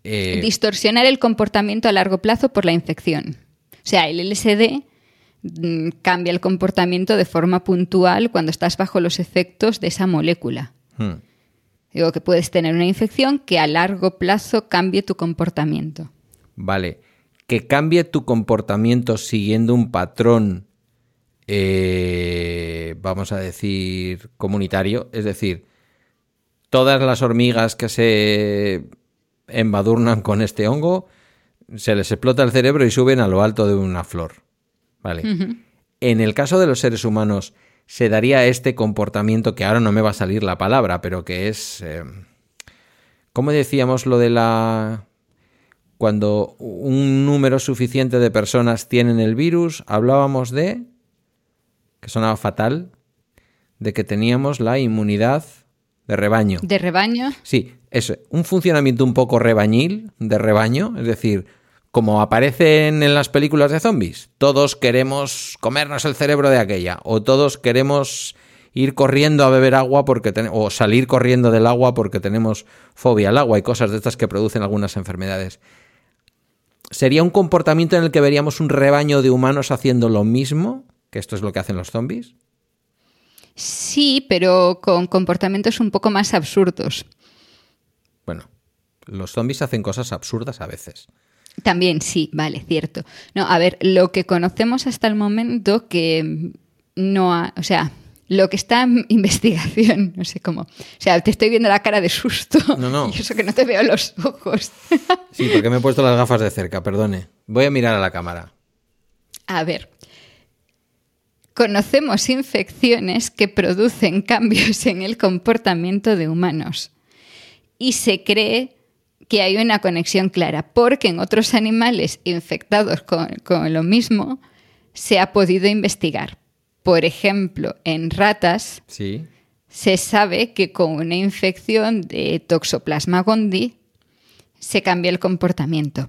Eh, Distorsionar el comportamiento a largo plazo por la infección. O sea, el LSD mm, cambia el comportamiento de forma puntual cuando estás bajo los efectos de esa molécula. hmm. Digo que puedes tener una infección que a largo plazo cambie tu comportamiento. Vale. Que cambie tu comportamiento siguiendo un patrón, eh, vamos a decir, comunitario. Es decir, todas las hormigas que se embadurnan con este hongo, se les explota el cerebro y suben a lo alto de una flor. Vale. En el caso de los seres humanos, se daría este comportamiento que ahora no me va a salir la palabra, pero que es... eh, ¿Cómo decíamos lo de la... Cuando un número suficiente de personas tienen el virus, hablábamos de... que sonaba fatal, de que teníamos la inmunidad de rebaño. De rebaño, Sí, eso, un funcionamiento un poco rebañil, de rebaño, es decir, como aparecen en las películas de zombies, todos queremos comernos el cerebro de aquella, o todos queremos ir corriendo a beber agua porque ten- o salir corriendo del agua porque tenemos fobia al agua y cosas de estas que producen algunas enfermedades. ¿Sería un comportamiento en el que veríamos un rebaño de humanos haciendo lo mismo? Que esto es lo que hacen los zombies. Sí, pero con comportamientos un poco más absurdos. Bueno, los zombies hacen cosas absurdas a veces. También sí, vale, cierto. No, a ver, lo que conocemos hasta el momento que no ha, o sea, lo que está en [LAUGHS] investigación, no sé cómo. O sea, te estoy viendo la cara de susto. [LAUGHS] No, no. Y eso que no te veo los ojos. Sí, porque me he puesto las gafas de cerca, perdone. Voy a mirar a la cámara. A ver, conocemos infecciones que producen cambios en el comportamiento de humanos y se cree que hay una conexión clara, porque en otros animales infectados con, con lo mismo se ha podido investigar. Por ejemplo, en ratas Sí. se sabe que con una infección de Toxoplasma gondii se cambia el comportamiento.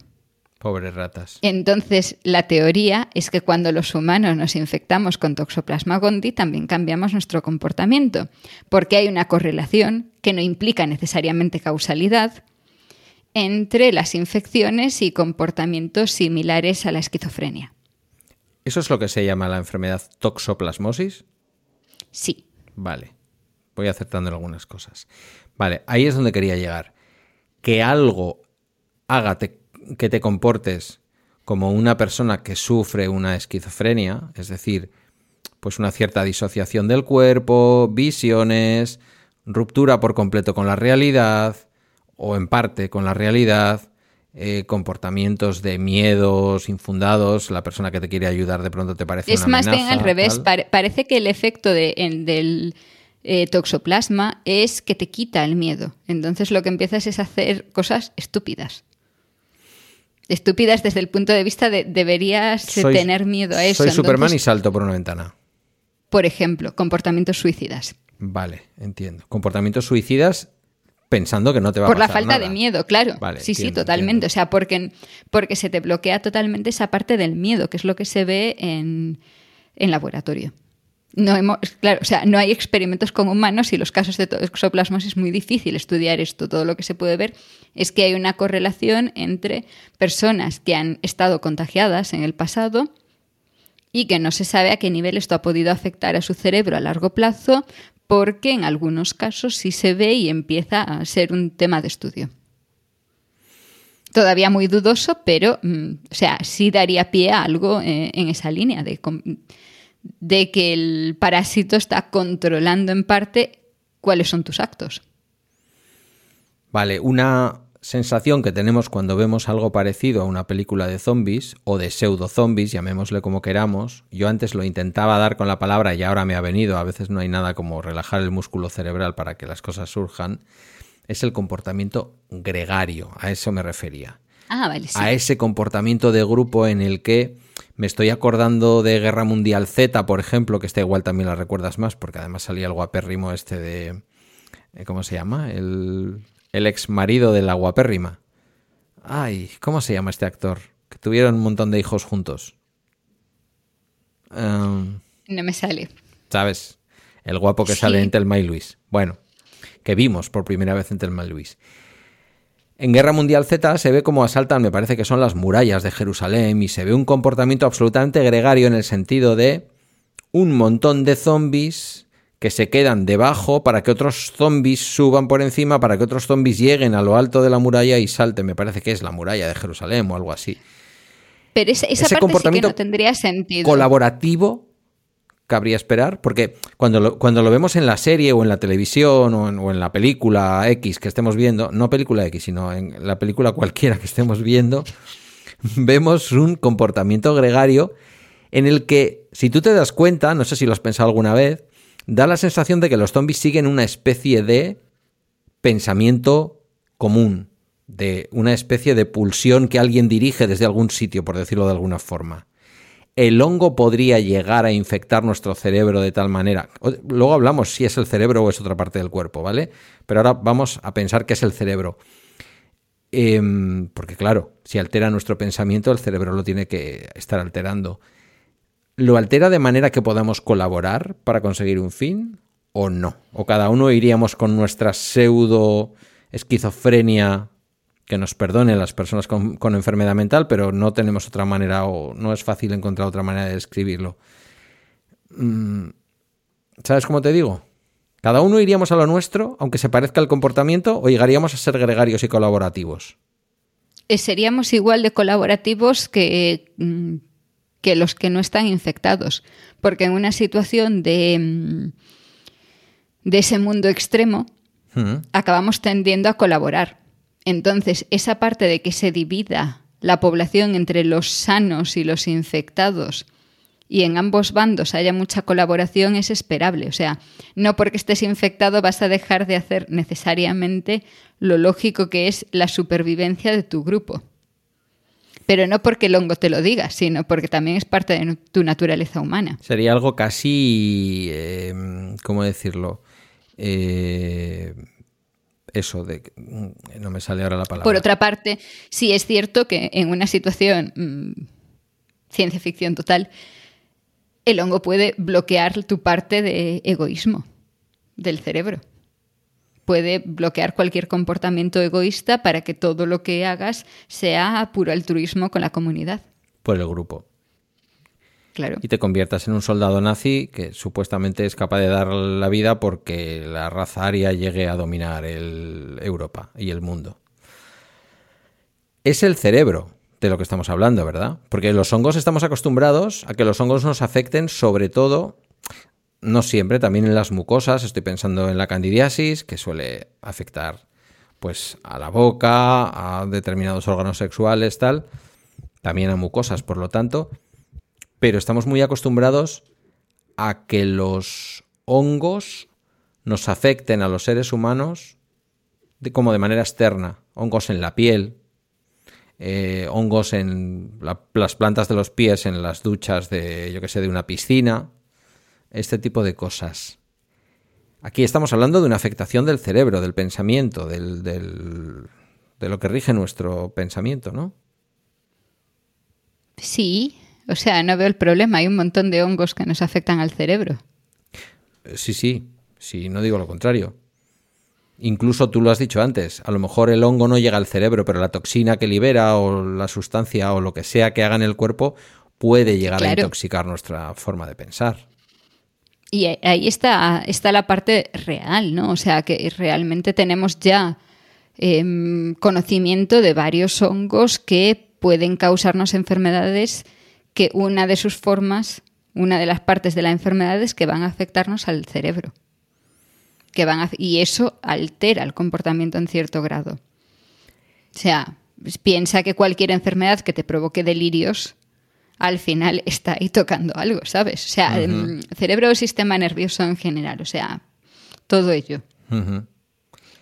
Pobres ratas. Entonces, la teoría es que cuando los humanos nos infectamos con Toxoplasma gondii también cambiamos nuestro comportamiento, porque hay una correlación que no implica necesariamente causalidad entre las infecciones y comportamientos similares a la esquizofrenia. ¿Eso es lo que se llama la enfermedad toxoplasmosis? Sí. Vale. Voy acertando en algunas cosas. Vale, ahí es donde quería llegar. Que algo haga te- que te comportes como una persona que sufre una esquizofrenia, es decir, pues una cierta disociación del cuerpo, visiones, ruptura por completo con la realidad, o en parte con la realidad, eh, comportamientos de miedos infundados, la persona que te quiere ayudar de pronto te parece Es una más bien al revés. Pare- parece que el efecto de- en- del eh, toxoplasma es que te quita el miedo. Entonces lo que empiezas es a hacer cosas estúpidas. Estúpidas desde el punto de vista de deberías Soy- tener miedo a eso. Soy Superman y salto por una ventana. Por ejemplo, comportamientos suicidas. Vale, entiendo. Comportamientos suicidas pensando que no te va a Por la pasar falta nada. de miedo, claro. Vale, sí, sí, totalmente. entiendo. O sea, porque, porque se te bloquea totalmente esa parte del miedo, que es lo que se ve en, en laboratorio. No hemos, claro, o sea, no hay experimentos con humanos y los casos de toxoplasmosis es muy difícil estudiar esto. Todo lo que se puede ver es que hay una correlación entre personas que han estado contagiadas en el pasado y que no se sabe a qué nivel esto ha podido afectar a su cerebro a largo plazo, porque en algunos casos sí se ve y empieza a ser un tema de estudio. Todavía muy dudoso, pero mm, o sea, sí daría pie a algo eh, en esa línea de, de que el parásito está controlando en parte cuáles son tus actos. Vale, una sensación que tenemos cuando vemos algo parecido a una película de zombies o de pseudo zombies, llamémosle como queramos. Yo antes lo intentaba dar con la palabra y ahora me ha venido. A veces no hay nada como relajar el músculo cerebral para que las cosas surjan. Es el comportamiento gregario, a eso me refería. Ah, vale, sí. a ese comportamiento de grupo en el que me estoy acordando de Guerra Mundial Z, por ejemplo, que esta igual también la recuerdas más, porque además salía el guapérrimo este de... eh, ¿Cómo se llama? El, el ex marido de la guapérrima. Ay, ¿cómo se llama este actor? Que tuvieron un montón de hijos juntos. Em, No me sale. ¿Sabes? El guapo que Sí. sale en Telma y Luis. Bueno, que vimos por primera vez en Telma y Luis. En Guerra Mundial Z se ve cómo asaltan, me parece que son las murallas de Jerusalén, y se ve un comportamiento absolutamente gregario en el sentido de un montón de zombies que se quedan debajo para que otros zombies suban por encima, para que otros zombies lleguen a lo alto de la muralla y salten. Me parece que es la muralla de Jerusalén o algo así. Pero esa, esa Ese parte sí que comportamiento no tendría sentido. colaborativo cabría esperar, porque cuando lo, cuando lo vemos en la serie o en la televisión o en, o en la película X que estemos viendo, no película X, sino en la película cualquiera que estemos viendo, [LAUGHS] vemos un comportamiento gregario en el que, si tú te das cuenta, no sé si lo has pensado alguna vez, da la sensación de que los zombies siguen una especie de pensamiento común, de una especie de pulsión que alguien dirige desde algún sitio, por decirlo de alguna forma. El hongo podría llegar a infectar nuestro cerebro de tal manera. Luego hablamos si es el cerebro o es otra parte del cuerpo, ¿vale? Pero ahora vamos a pensar que es el cerebro. Em, porque claro, si altera nuestro pensamiento, el cerebro lo tiene que estar alterando. ¿Lo altera de manera que podamos colaborar para conseguir un fin o no? ¿O cada uno iríamos con nuestra pseudo esquizofrenia, que nos perdone las personas con, con enfermedad mental, pero no tenemos otra manera o no es fácil encontrar otra manera de describirlo? Mm, ¿Sabes cómo te digo? ¿Cada uno iríamos a lo nuestro, aunque se parezca el comportamiento, o llegaríamos a ser gregarios y colaborativos? Eh, Seríamos igual de colaborativos que, mm, que los que no están infectados. Porque en una situación de, mm, de ese mundo extremo, acabamos tendiendo a colaborar. Entonces, esa parte de que se divida la población entre los sanos y los infectados y en ambos bandos haya mucha colaboración es esperable. O sea, no porque estés infectado vas a dejar de hacer necesariamente lo lógico que es la supervivencia de tu grupo. Pero no porque el hongo te lo diga, sino porque también es parte de tu naturaleza humana. Sería algo casi, eh, ¿cómo decirlo? Eh, eso de no me sale ahora la palabra. Por otra parte, sí es cierto que en una situación mm, ciencia ficción total, el hongo puede bloquear tu parte de egoísmo del cerebro. Puede bloquear cualquier comportamiento egoísta para que todo lo que hagas sea puro altruismo con la comunidad. Por el grupo. Y te conviertas en un soldado nazi que supuestamente es capaz de dar la vida porque la raza aria llegue a dominar el Europa y el mundo. Es el cerebro de lo que estamos hablando, ¿verdad? Porque los hongos estamos acostumbrados a que los hongos nos afecten sobre todo no siempre, también en las mucosas, estoy pensando en la candidiasis, que suele afectar pues a la boca, a determinados órganos sexuales, tal, también a mucosas, por lo tanto, pero estamos muy acostumbrados a que los hongos nos afecten a los seres humanos de, como de manera externa, hongos en la piel, eh, hongos en las plantas de los pies, en las duchas de, yo que sé, de una piscina, este tipo de cosas. Aquí estamos hablando de una afectación del cerebro, del pensamiento, del, de lo que rige nuestro pensamiento, ¿no? Sí, o sea, no veo el problema. Hay un montón de hongos que nos afectan al cerebro. Eh, sí, sí, sí, no digo lo contrario. Incluso tú lo has dicho antes, a lo mejor el hongo no llega al cerebro, pero la toxina que libera o la sustancia o lo que sea que haga en el cuerpo puede llegar a intoxicar nuestra forma de pensar. Y ahí está, está la parte real, ¿no? O sea, que realmente tenemos ya em, conocimiento de varios hongos que pueden causarnos enfermedades que una de sus formas, una de las partes de la enfermedad es que van a afectarnos al cerebro. Que van y eso altera el comportamiento en cierto grado. O sea, piensa que cualquier enfermedad que te provoque delirios al final está ahí tocando algo, ¿sabes? O sea, cerebro o sistema nervioso en general, o sea, todo ello.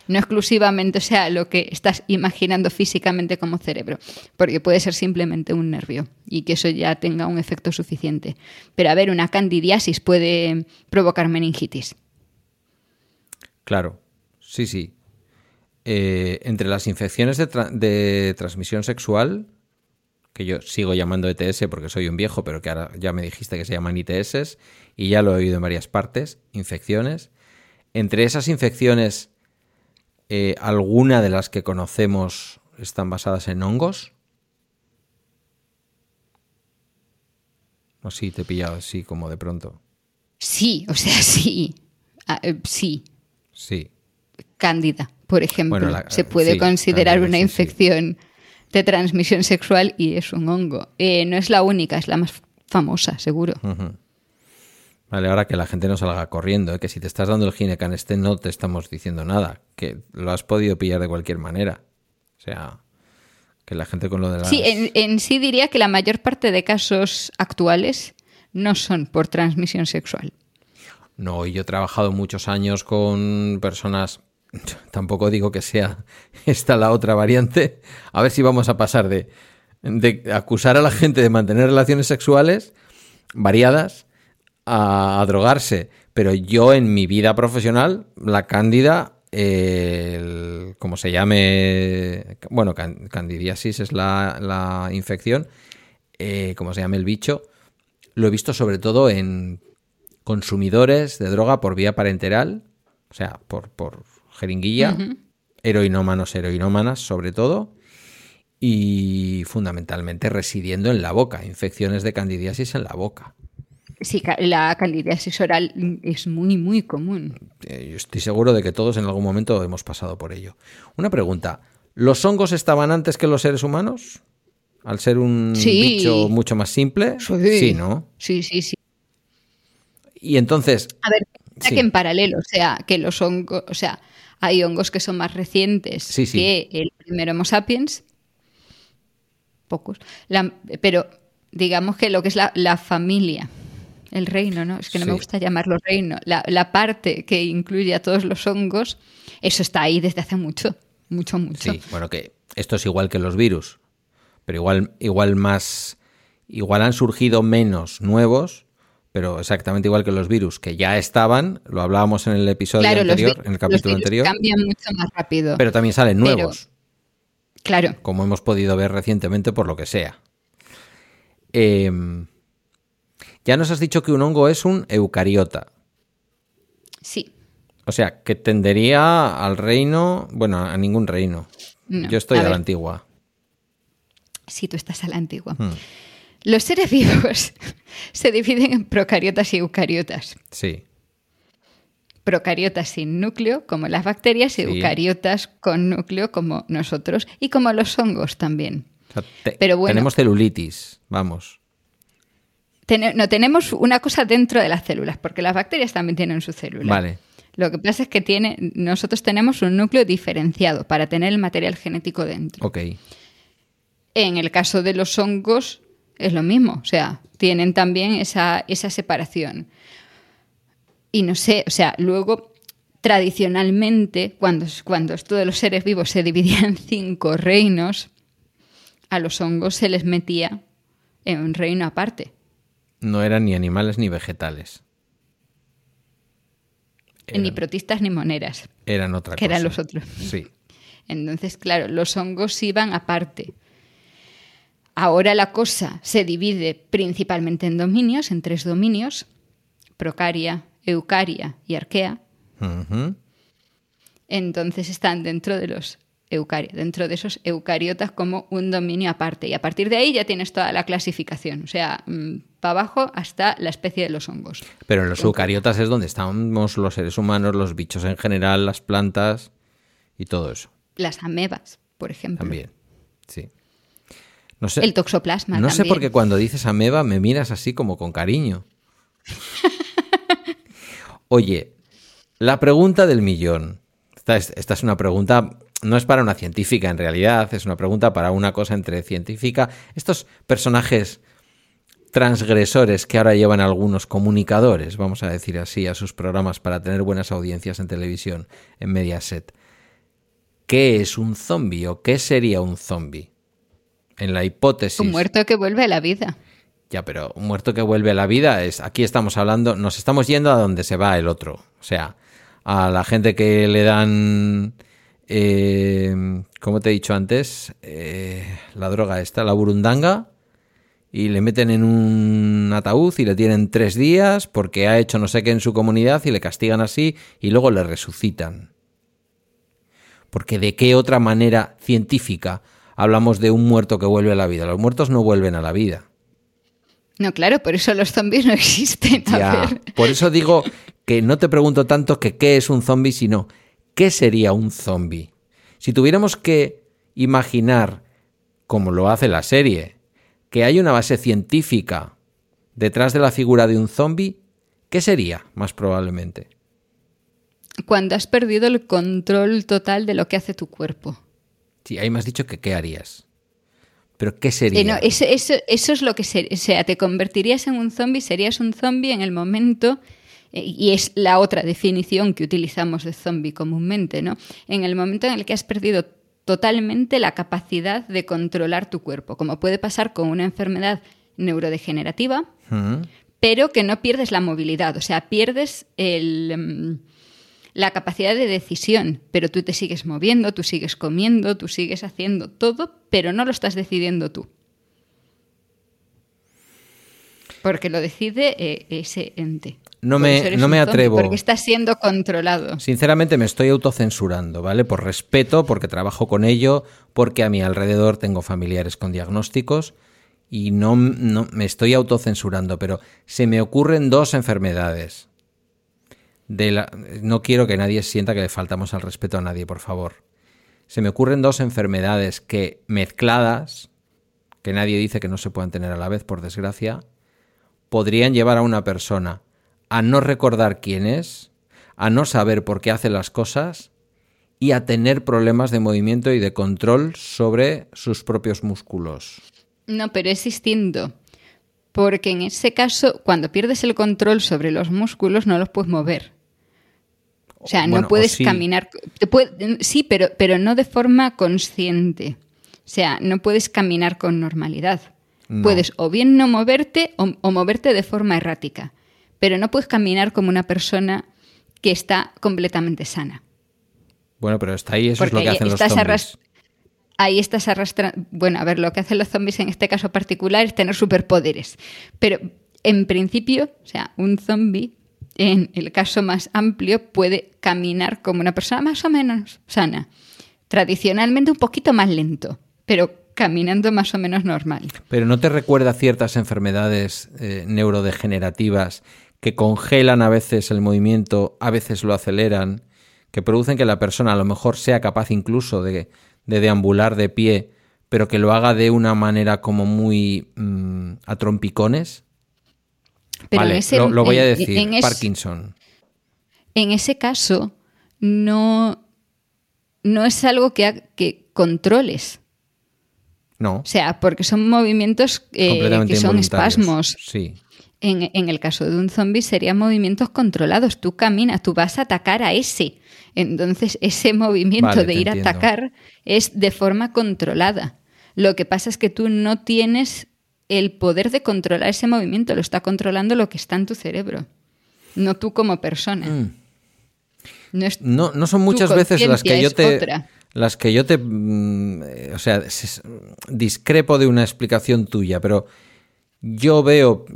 No exclusivamente, sea, lo que estás imaginando físicamente como cerebro, porque puede ser simplemente un nervio y que eso ya tenga un efecto suficiente. Pero a ver, una candidiasis puede provocar meningitis. Claro, sí, sí. Eh, entre las infecciones de, de transmisión sexual, que yo sigo llamando ETS porque soy un viejo, pero que ahora ya me dijiste que se llaman ITS y ya lo he oído en varias partes, infecciones. Entre esas infecciones, eh, ¿alguna de las que conocemos están basadas en hongos? ¿O sí te he pillado así como de pronto? Sí, o sea, [LAUGHS] sí. Ah, eh, sí. Sí. Cándida, por ejemplo. se puede considerar una infección de transmisión sexual y es un hongo. Eh, no es la única, es la más famosa, seguro. Vale, ahora que la gente no salga corriendo, ¿eh? que si te estás dando el ginecan este no te estamos diciendo nada, que lo has podido pillar de cualquier manera. O sea, que la gente con lo de la... Sí, en, sí diría que la mayor parte de casos actuales no son por transmisión sexual. No, y yo he trabajado muchos años con personas [LAUGHS] tampoco digo que sea [LAUGHS] esta la otra variante. A ver si vamos a pasar de, acusar a la gente de mantener relaciones sexuales variadas a, drogarse. Pero yo en mi vida profesional, la cándida, como se llame, bueno, candidiasis es la, infección, eh, como se llame el bicho, lo he visto sobre todo en consumidores de droga por vía parenteral, o sea, por, por jeringuilla, heroinómanos, heroinómanas sobre todo, y fundamentalmente residiendo en la boca, infecciones de candidiasis en la boca. Sí, la candidiasis oral es muy, muy común. Eh, yo estoy seguro de que todos en algún momento hemos pasado por ello. Una pregunta, ¿los hongos estaban antes que los seres humanos? Al ser un bicho mucho más simple. Sí. ¿no? Sí, sí, sí. Y entonces... A ver, que en paralelo, o sea, que los hongos, o sea, hay hongos que son más recientes que el primer Homo sapiens, pocos, pero digamos que lo que es la, familia, el reino, ¿no? Es que no me gusta llamarlo reino, la, parte que incluye a todos los hongos, eso está ahí desde hace mucho, mucho, mucho. Sí, bueno, que esto es igual que los virus. pero igual, igual más, igual han surgido menos nuevos, pero exactamente igual que los virus que ya estaban, lo hablábamos en el episodio anterior, en el capítulo los anterior. Cambian mucho más rápido. Pero también salen nuevos. claro. Como hemos podido ver recientemente por lo que sea. Em, ya nos has dicho que un hongo es un eucariota. Sí. O sea, que tendería al reino, bueno, a ningún reino. No, Yo estoy a a, la antigua. Sí, tú estás a la antigua. Hmm. Los seres vivos [LAUGHS] se dividen en procariotas y eucariotas. Sí. Procariotas sin núcleo, como las bacterias, y Sí. eucariotas con núcleo, como nosotros, y como los hongos también. O sea, te- Pero bueno. Tenemos celulitis, vamos. No, tenemos una cosa dentro de las células, porque las bacterias también tienen su célula. Vale. Lo que pasa es que tiene, nosotros tenemos un núcleo diferenciado para tener el material genético dentro. Ok. En el caso de los hongos es lo mismo, o sea, tienen también esa, esa separación. Y no sé, o sea, luego tradicionalmente, cuando, cuando esto de los seres vivos se dividía en cinco reinos, a los hongos se les metía en un reino aparte. No eran ni animales ni vegetales. Ni protistas ni moneras, Eran otra que cosa. eran los otros. Sí. Entonces, claro, los hongos iban aparte. Ahora la cosa se divide principalmente en dominios, en tres dominios, procaria, eucaria y arquea. Entonces están dentro de los eucaria, dentro de esos eucariotas como un dominio aparte. Y a partir de ahí ya tienes toda la clasificación, o sea, para abajo hasta la especie de los hongos. Pero en los eucariotas es donde estamos los seres humanos, los bichos en general, las plantas y todo eso. Las amebas, por ejemplo. También. Sí. No sé, El toxoplasma. no sé por qué cuando dices ameba me miras así como con cariño. Oye, la pregunta del millón. Esta es, esta es una pregunta, no es para una científica en realidad, es una pregunta para una cosa entre científica. Estos personajes transgresores que ahora llevan algunos comunicadores, vamos a decir así, a sus programas para tener buenas audiencias en televisión, en Mediaset. ¿Qué es un zombie o qué sería un zombie? En la hipótesis. Un muerto que vuelve a la vida. Ya, pero un muerto que vuelve a la vida es. Aquí estamos hablando. Nos estamos yendo a donde se va el otro. O sea, a la gente que le dan. Eh, como te he dicho antes, eh, la droga esta, la burundanga, y le meten en un ataúd y le tienen tres días porque ha hecho no sé qué en su comunidad y le castigan así y luego le resucitan. Porque de qué otra manera científica hablamos de un muerto que vuelve a la vida. Los muertos no vuelven a la vida. No, claro, por eso los zombies no existen. A Ya, ver. por eso digo que no te pregunto tanto que qué es un zombie, sino qué sería un zombie. Si tuviéramos que imaginar, como lo hace la serie, que hay una base científica detrás de la figura de un zombie, ¿qué sería más probablemente? Cuando has perdido el control total de lo que hace tu cuerpo. Sí, ahí me has dicho que qué harías. Pero ¿qué sería? Eh, no, eso, eso, eso es lo que sería. O sea, te convertirías en un zombie, serías un zombie en el momento, eh, y es la otra definición que utilizamos de zombie comúnmente, ¿no? En el momento en el que has perdido totalmente la capacidad de controlar tu cuerpo, como puede pasar con una enfermedad neurodegenerativa, pero que no pierdes la movilidad, o sea, pierdes el, mm, la capacidad de decisión, pero tú te sigues moviendo, tú sigues comiendo, tú sigues haciendo todo, pero no lo estás decidiendo tú. Porque lo decide eh, ese ente. No me- no me atrevo. Porque estás siendo controlado. Sinceramente me estoy autocensurando, ¿vale? Por respeto, porque trabajo con ello, porque a mi alrededor tengo familiares con diagnósticos y no, no me estoy autocensurando, pero se me ocurren dos enfermedades. De la, no quiero que nadie sienta que le faltamos al respeto a nadie, por favor. Se me ocurren dos enfermedades que mezcladas, que nadie dice que no se puedan tener a la vez, por desgracia, podrían llevar a una persona a no recordar quién es, a no saber por qué hace las cosas y a tener problemas de movimiento y de control sobre sus propios músculos. No, pero es distinto. Porque en ese caso, cuando pierdes el control sobre los músculos, no los puedes mover. O sea, Bueno, no puedes sí. caminar. te puede- sí, pero, pero no de forma consciente. O sea, no puedes caminar con normalidad. Puedes o bien no moverte o, moverte de forma errática, pero no puedes caminar como una persona que está completamente sana. Bueno, pero está ahí, eso es lo que hacen los zombies. Ahí estás arrastrando. Bueno, a ver, lo que hacen los zombies en este caso particular es tener superpoderes. Pero en principio, o sea, un zombie, en el caso más amplio, puede caminar como una persona más o menos sana. Tradicionalmente un poquito más lento, pero caminando más o menos normal. Pero ¿no te recuerda ciertas enfermedades eh, neurodegenerativas que congelan a veces el movimiento, a veces lo aceleran, que producen que la persona a lo mejor sea capaz incluso de, deambular de pie, pero que lo haga de una manera como muy mm, a trompicones? vale, lo, voy a decir, Parkinson. En ese caso, no, no es algo que, que controles. No. O sea, porque son movimientos eh, que son espasmos. Sí. En, en, el caso de un zombie serían movimientos controlados. Tú caminas, tú vas a atacar a ese. Entonces, ese movimiento de ir a atacar es de forma controlada. Lo que pasa es que tú no tienes el poder de controlar ese movimiento, lo está controlando lo que está en tu cerebro, no tú como persona. Mm. No, no, son muchas veces las que yo te las que yo te, mm, o sea, discrepo de una explicación tuya, pero yo veo,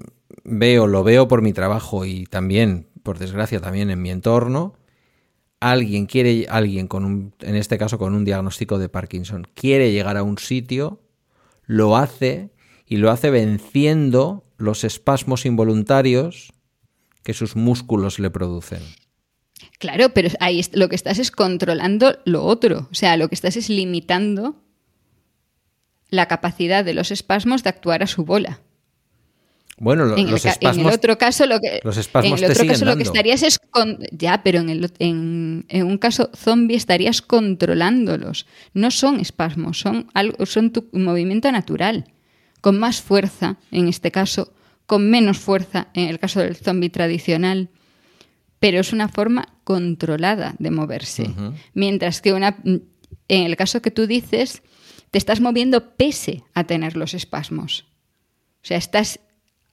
veo, lo veo por mi trabajo y también, por desgracia, también en mi entorno. Alguien quiere, alguien con un, en este caso con un diagnóstico de Parkinson, quiere llegar a un sitio, lo hace y lo hace venciendo los espasmos involuntarios que sus músculos le producen. Claro, pero ahí lo que estás es controlando lo otro, o sea, lo que estás es limitando la capacidad de los espasmos de actuar a su bola. Bueno, en los el, espasmos, en el otro caso lo que los espasmos en el otro caso lo que estarías es con, ya, pero en, el, en, un caso zombie estarías controlándolos. No son espasmos, son algo, son tu movimiento natural, con más fuerza en este caso, con menos fuerza en el caso del zombie tradicional pero es una forma controlada de moverse. Mientras que una, en el caso que tú dices, te estás moviendo pese a tener los espasmos. O sea, estás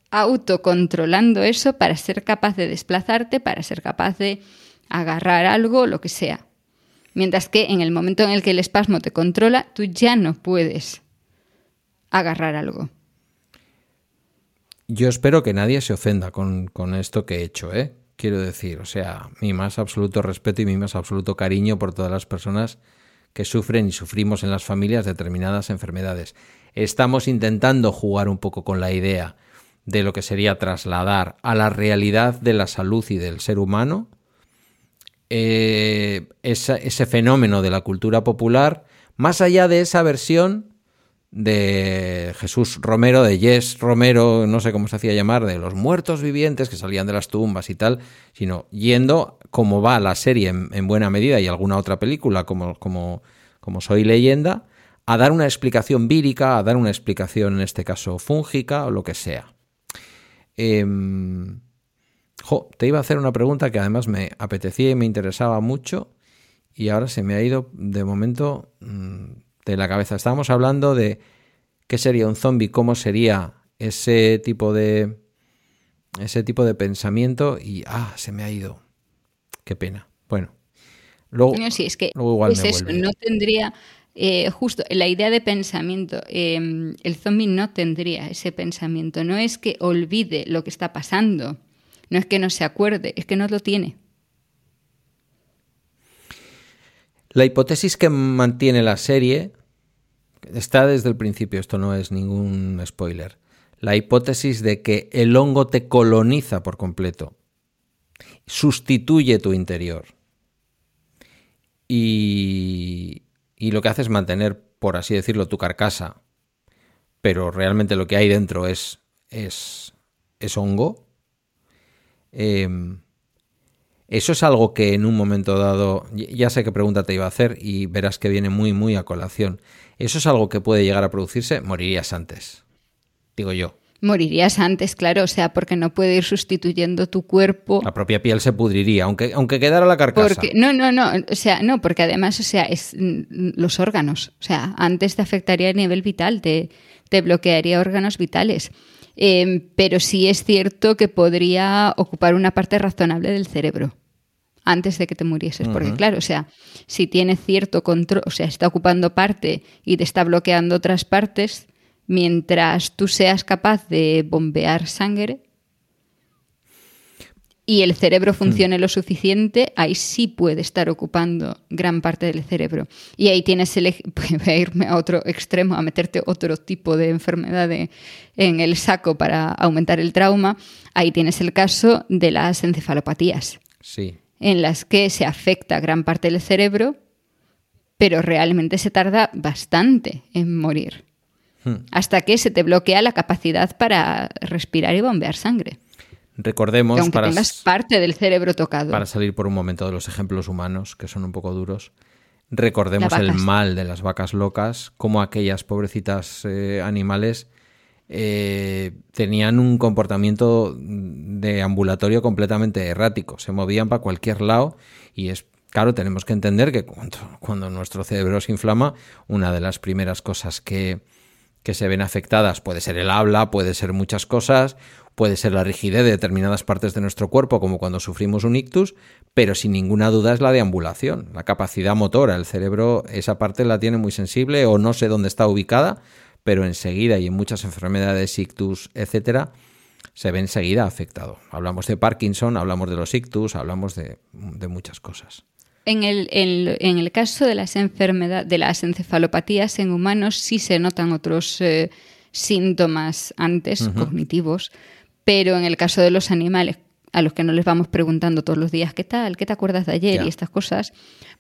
autocontrolando eso para ser capaz de desplazarte, para ser capaz de agarrar algo, lo que sea. Mientras que en el momento en el que el espasmo te controla, tú ya no puedes agarrar algo. Yo espero que nadie se ofenda con, con esto que he hecho, ¿eh? Quiero decir. O sea, mi más absoluto respeto y mi más absoluto cariño por todas las personas que sufren y sufrimos en las familias determinadas enfermedades. Estamos intentando jugar un poco con la idea de lo que sería trasladar a la realidad de la salud y del ser humano eh, ese fenómeno de la cultura popular, más allá de esa versión de Jesús Romero, de Yes Romero, no sé cómo se hacía llamar, de los muertos vivientes que salían de las tumbas y tal, sino yendo como va la serie en, buena medida y alguna otra película como, como, como Soy leyenda, a dar una explicación vírica, a dar una explicación en este caso fúngica o lo que sea. Em, te iba a hacer una pregunta que además me apetecía y me interesaba mucho y ahora se me ha ido de momento... Mm, de la cabeza. Estábamos hablando de qué sería un zombie, cómo sería ese tipo de ese tipo de pensamiento y ah, se me ha ido. Qué pena. Bueno, luego, sí, es que no tendría eh, justo la idea de pensamiento. Em, el zombie no tendría ese pensamiento. No es que olvide lo que está pasando, no es que no se acuerde, es que no lo tiene. La hipótesis que mantiene la serie está desde el principio, esto no es ningún spoiler. La hipótesis de que el hongo te coloniza por completo, sustituye tu interior. Y, y lo que hace es mantener, por así decirlo, tu carcasa, pero realmente lo que hay dentro es, es, es hongo. Em, eso es algo que en un momento dado, ya sé qué pregunta te iba a hacer y verás que viene muy, muy a colación. ¿Eso es algo que puede llegar a producirse? Morirías antes, digo yo. Morirías antes, claro, o sea, porque no puede ir sustituyendo tu cuerpo. La propia piel se pudriría, aunque, aunque quedara la carcasa. Porque, no, no, no, o sea, no, porque además, o sea, es mm, los órganos, o sea, antes te afectaría a nivel vital, te, te bloquearía órganos vitales. Em, pero sí es cierto que podría ocupar una parte razonable del cerebro antes de que te murieses. Porque, claro, o sea, si tiene cierto control, o sea, está ocupando parte y te está bloqueando otras partes, mientras tú seas capaz de bombear sangre y el cerebro funcione lo suficiente, ahí sí puede estar ocupando gran parte del cerebro. Y ahí tienes el... [LAUGHS] Voy a irme a otro extremo, a meterte otro tipo de enfermedad en el saco para aumentar el trauma. Ahí tienes el caso de las encefalopatías. Sí. En las que se afecta gran parte del cerebro, pero realmente se tarda bastante en morir. Hmm. hasta que se te bloquea la capacidad para respirar y bombear sangre. Recordemos Que aunque para, tengas parte del cerebro tocado. para salir por un momento de los ejemplos humanos, que son un poco duros, recordemos el mal de las vacas locas, como aquellas pobrecitas eh, animales eh, tenían un comportamiento de ambulatorio completamente errático, se movían para cualquier lado y es claro, tenemos que entender que cuando, cuando nuestro cerebro se inflama, una de las primeras cosas que, que se ven afectadas puede ser el habla, puede ser muchas cosas, puede ser la rigidez de determinadas partes de nuestro cuerpo, como cuando sufrimos un ictus, pero sin ninguna duda es la deambulación, la capacidad motora. El cerebro esa parte la tiene muy sensible o no sé dónde está ubicada, pero enseguida y en muchas enfermedades, ictus, etcétera, se ve enseguida afectado. Hablamos de Parkinson, hablamos de los ictus, hablamos de, de muchas cosas. En el, en- en el caso de las enfermedades, de las encefalopatías en humanos, sí se notan otros eh, síntomas antes cognitivos, pero en el caso de los animales, a los que no les vamos preguntando todos los días qué tal, qué te acuerdas de ayer y estas cosas,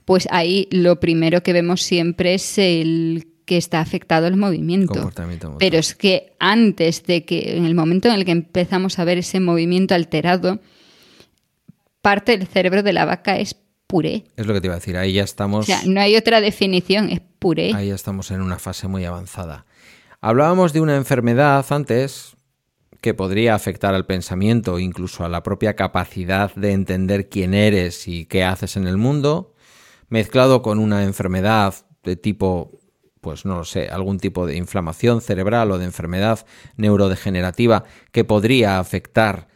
pues ahí lo primero que vemos siempre es el que está afectado el movimiento. Pero es que antes de que, en el momento en el que empezamos a ver ese movimiento alterado, parte del cerebro de la vaca es puré. Es lo que te iba a decir, ahí ya O estamos... sea, no hay otra definición, es puré. Ahí estamos en una fase muy avanzada. Hablábamos de una enfermedad antes que podría afectar al pensamiento, incluso a la propia capacidad de entender quién eres y qué haces en el mundo, mezclado con una enfermedad de tipo, pues no lo sé, algún tipo de inflamación cerebral o de enfermedad neurodegenerativa que podría afectar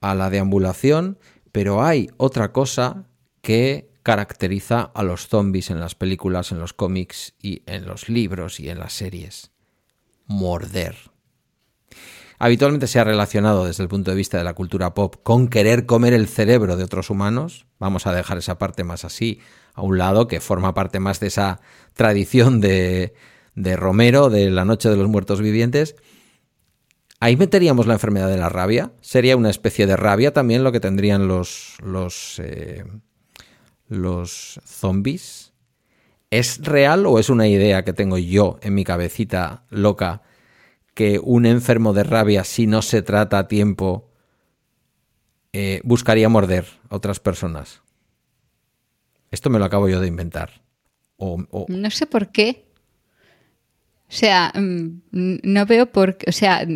a la deambulación, pero hay otra cosa que caracteriza a los zombies en las películas, en los cómics y en los libros y en las series. Morder. Habitualmente se ha relacionado desde el punto de vista de la cultura pop con querer comer el cerebro de otros humanos. Vamos a dejar esa parte más así a un lado, que forma parte más de esa tradición de, de Romero, de la Noche de los Muertos Vivientes. Ahí meteríamos la enfermedad de la rabia. Sería una especie de rabia también lo que tendrían los, los, eh, los zombies. ¿Es real o es una idea que tengo yo en mi cabecita loca que un enfermo de rabia, si no se trata a tiempo, eh, buscaría morder a otras personas? Esto me lo acabo yo de inventar. O, No sé por qué. O sea, mm, no veo por qué. O sea,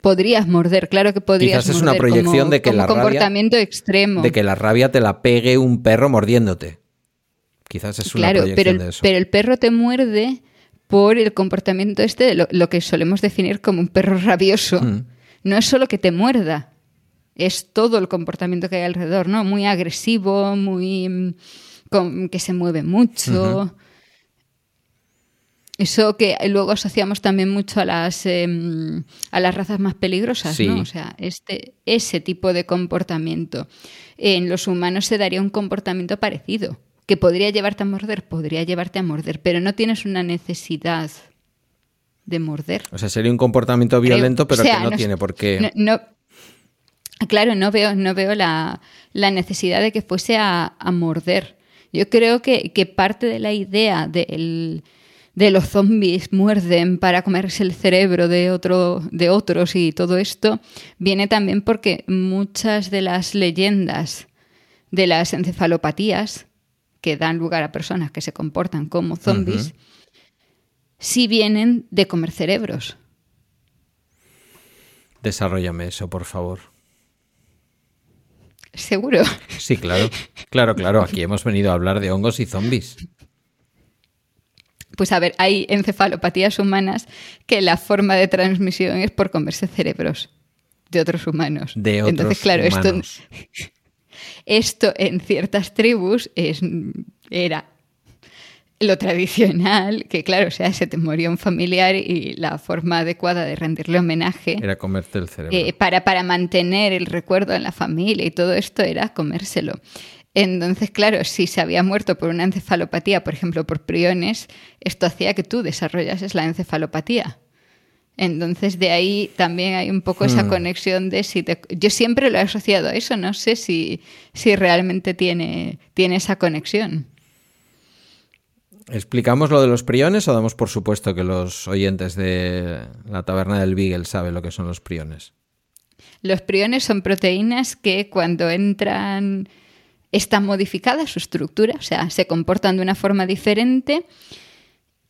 podrías morder, claro que podrías Quizás es una proyección como- de que como la rabia- comportamiento extremo. de que la rabia te la pegue un perro mordiéndote. Quizás es una claro, proyección pero el, de eso. pero el perro te muerde por el comportamiento este, de lo, lo que solemos definir como un perro rabioso. Mm. No es solo que te muerda, es todo el comportamiento que hay alrededor, ¿no? Muy agresivo, muy mm, con- que se mueve mucho. Eso que luego asociamos también mucho a las em, a las razas más peligrosas, Sí. ¿no? O sea, este, ese tipo de comportamiento. En los humanos se daría un comportamiento parecido. Que podría llevarte a morder, podría llevarte a morder, pero no tienes una necesidad de morder. O sea, sería un comportamiento violento, pero o sea, que no, no- tiene por qué. No, no- claro, no veo, no veo la, la necesidad de que fuese a, a morder. Yo creo que, que parte de la idea del- de los zombies muerden para comerse el cerebro de, otro, de otros y todo esto viene también porque muchas de las leyendas de las encefalopatías que dan lugar a personas que se comportan como zombies sí vienen de comer cerebros. Desarrollame eso, por favor. ¿Seguro? Sí, claro. Claro, claro. Aquí hemos venido a hablar de hongos y zombies. Pues a ver, hay encefalopatías humanas que la forma de transmisión es por comerse cerebros de otros humanos. De otros Entonces, claro, humanos. esto [LAUGHS] esto en ciertas tribus es, era lo tradicional, que claro, o sea, se te moría un familiar y la forma adecuada de rendirle homenaje Era comerte el cerebro. eh, para, para mantener el recuerdo en la familia y todo esto era comérselo. Entonces, claro, si se había muerto por una encefalopatía, por ejemplo, por priones, esto hacía que tú desarrollases la encefalopatía. Entonces, de ahí también hay un poco esa Hmm. conexión de si te... Yo siempre lo he asociado a eso, no sé si, si realmente tiene, tiene esa conexión. ¿Explicamos lo de los priones o damos por supuesto que los oyentes de la taberna del Beagle saben lo que son los priones? Los priones son proteínas que cuando entran está modificada su estructura, o sea, se comportan de una forma diferente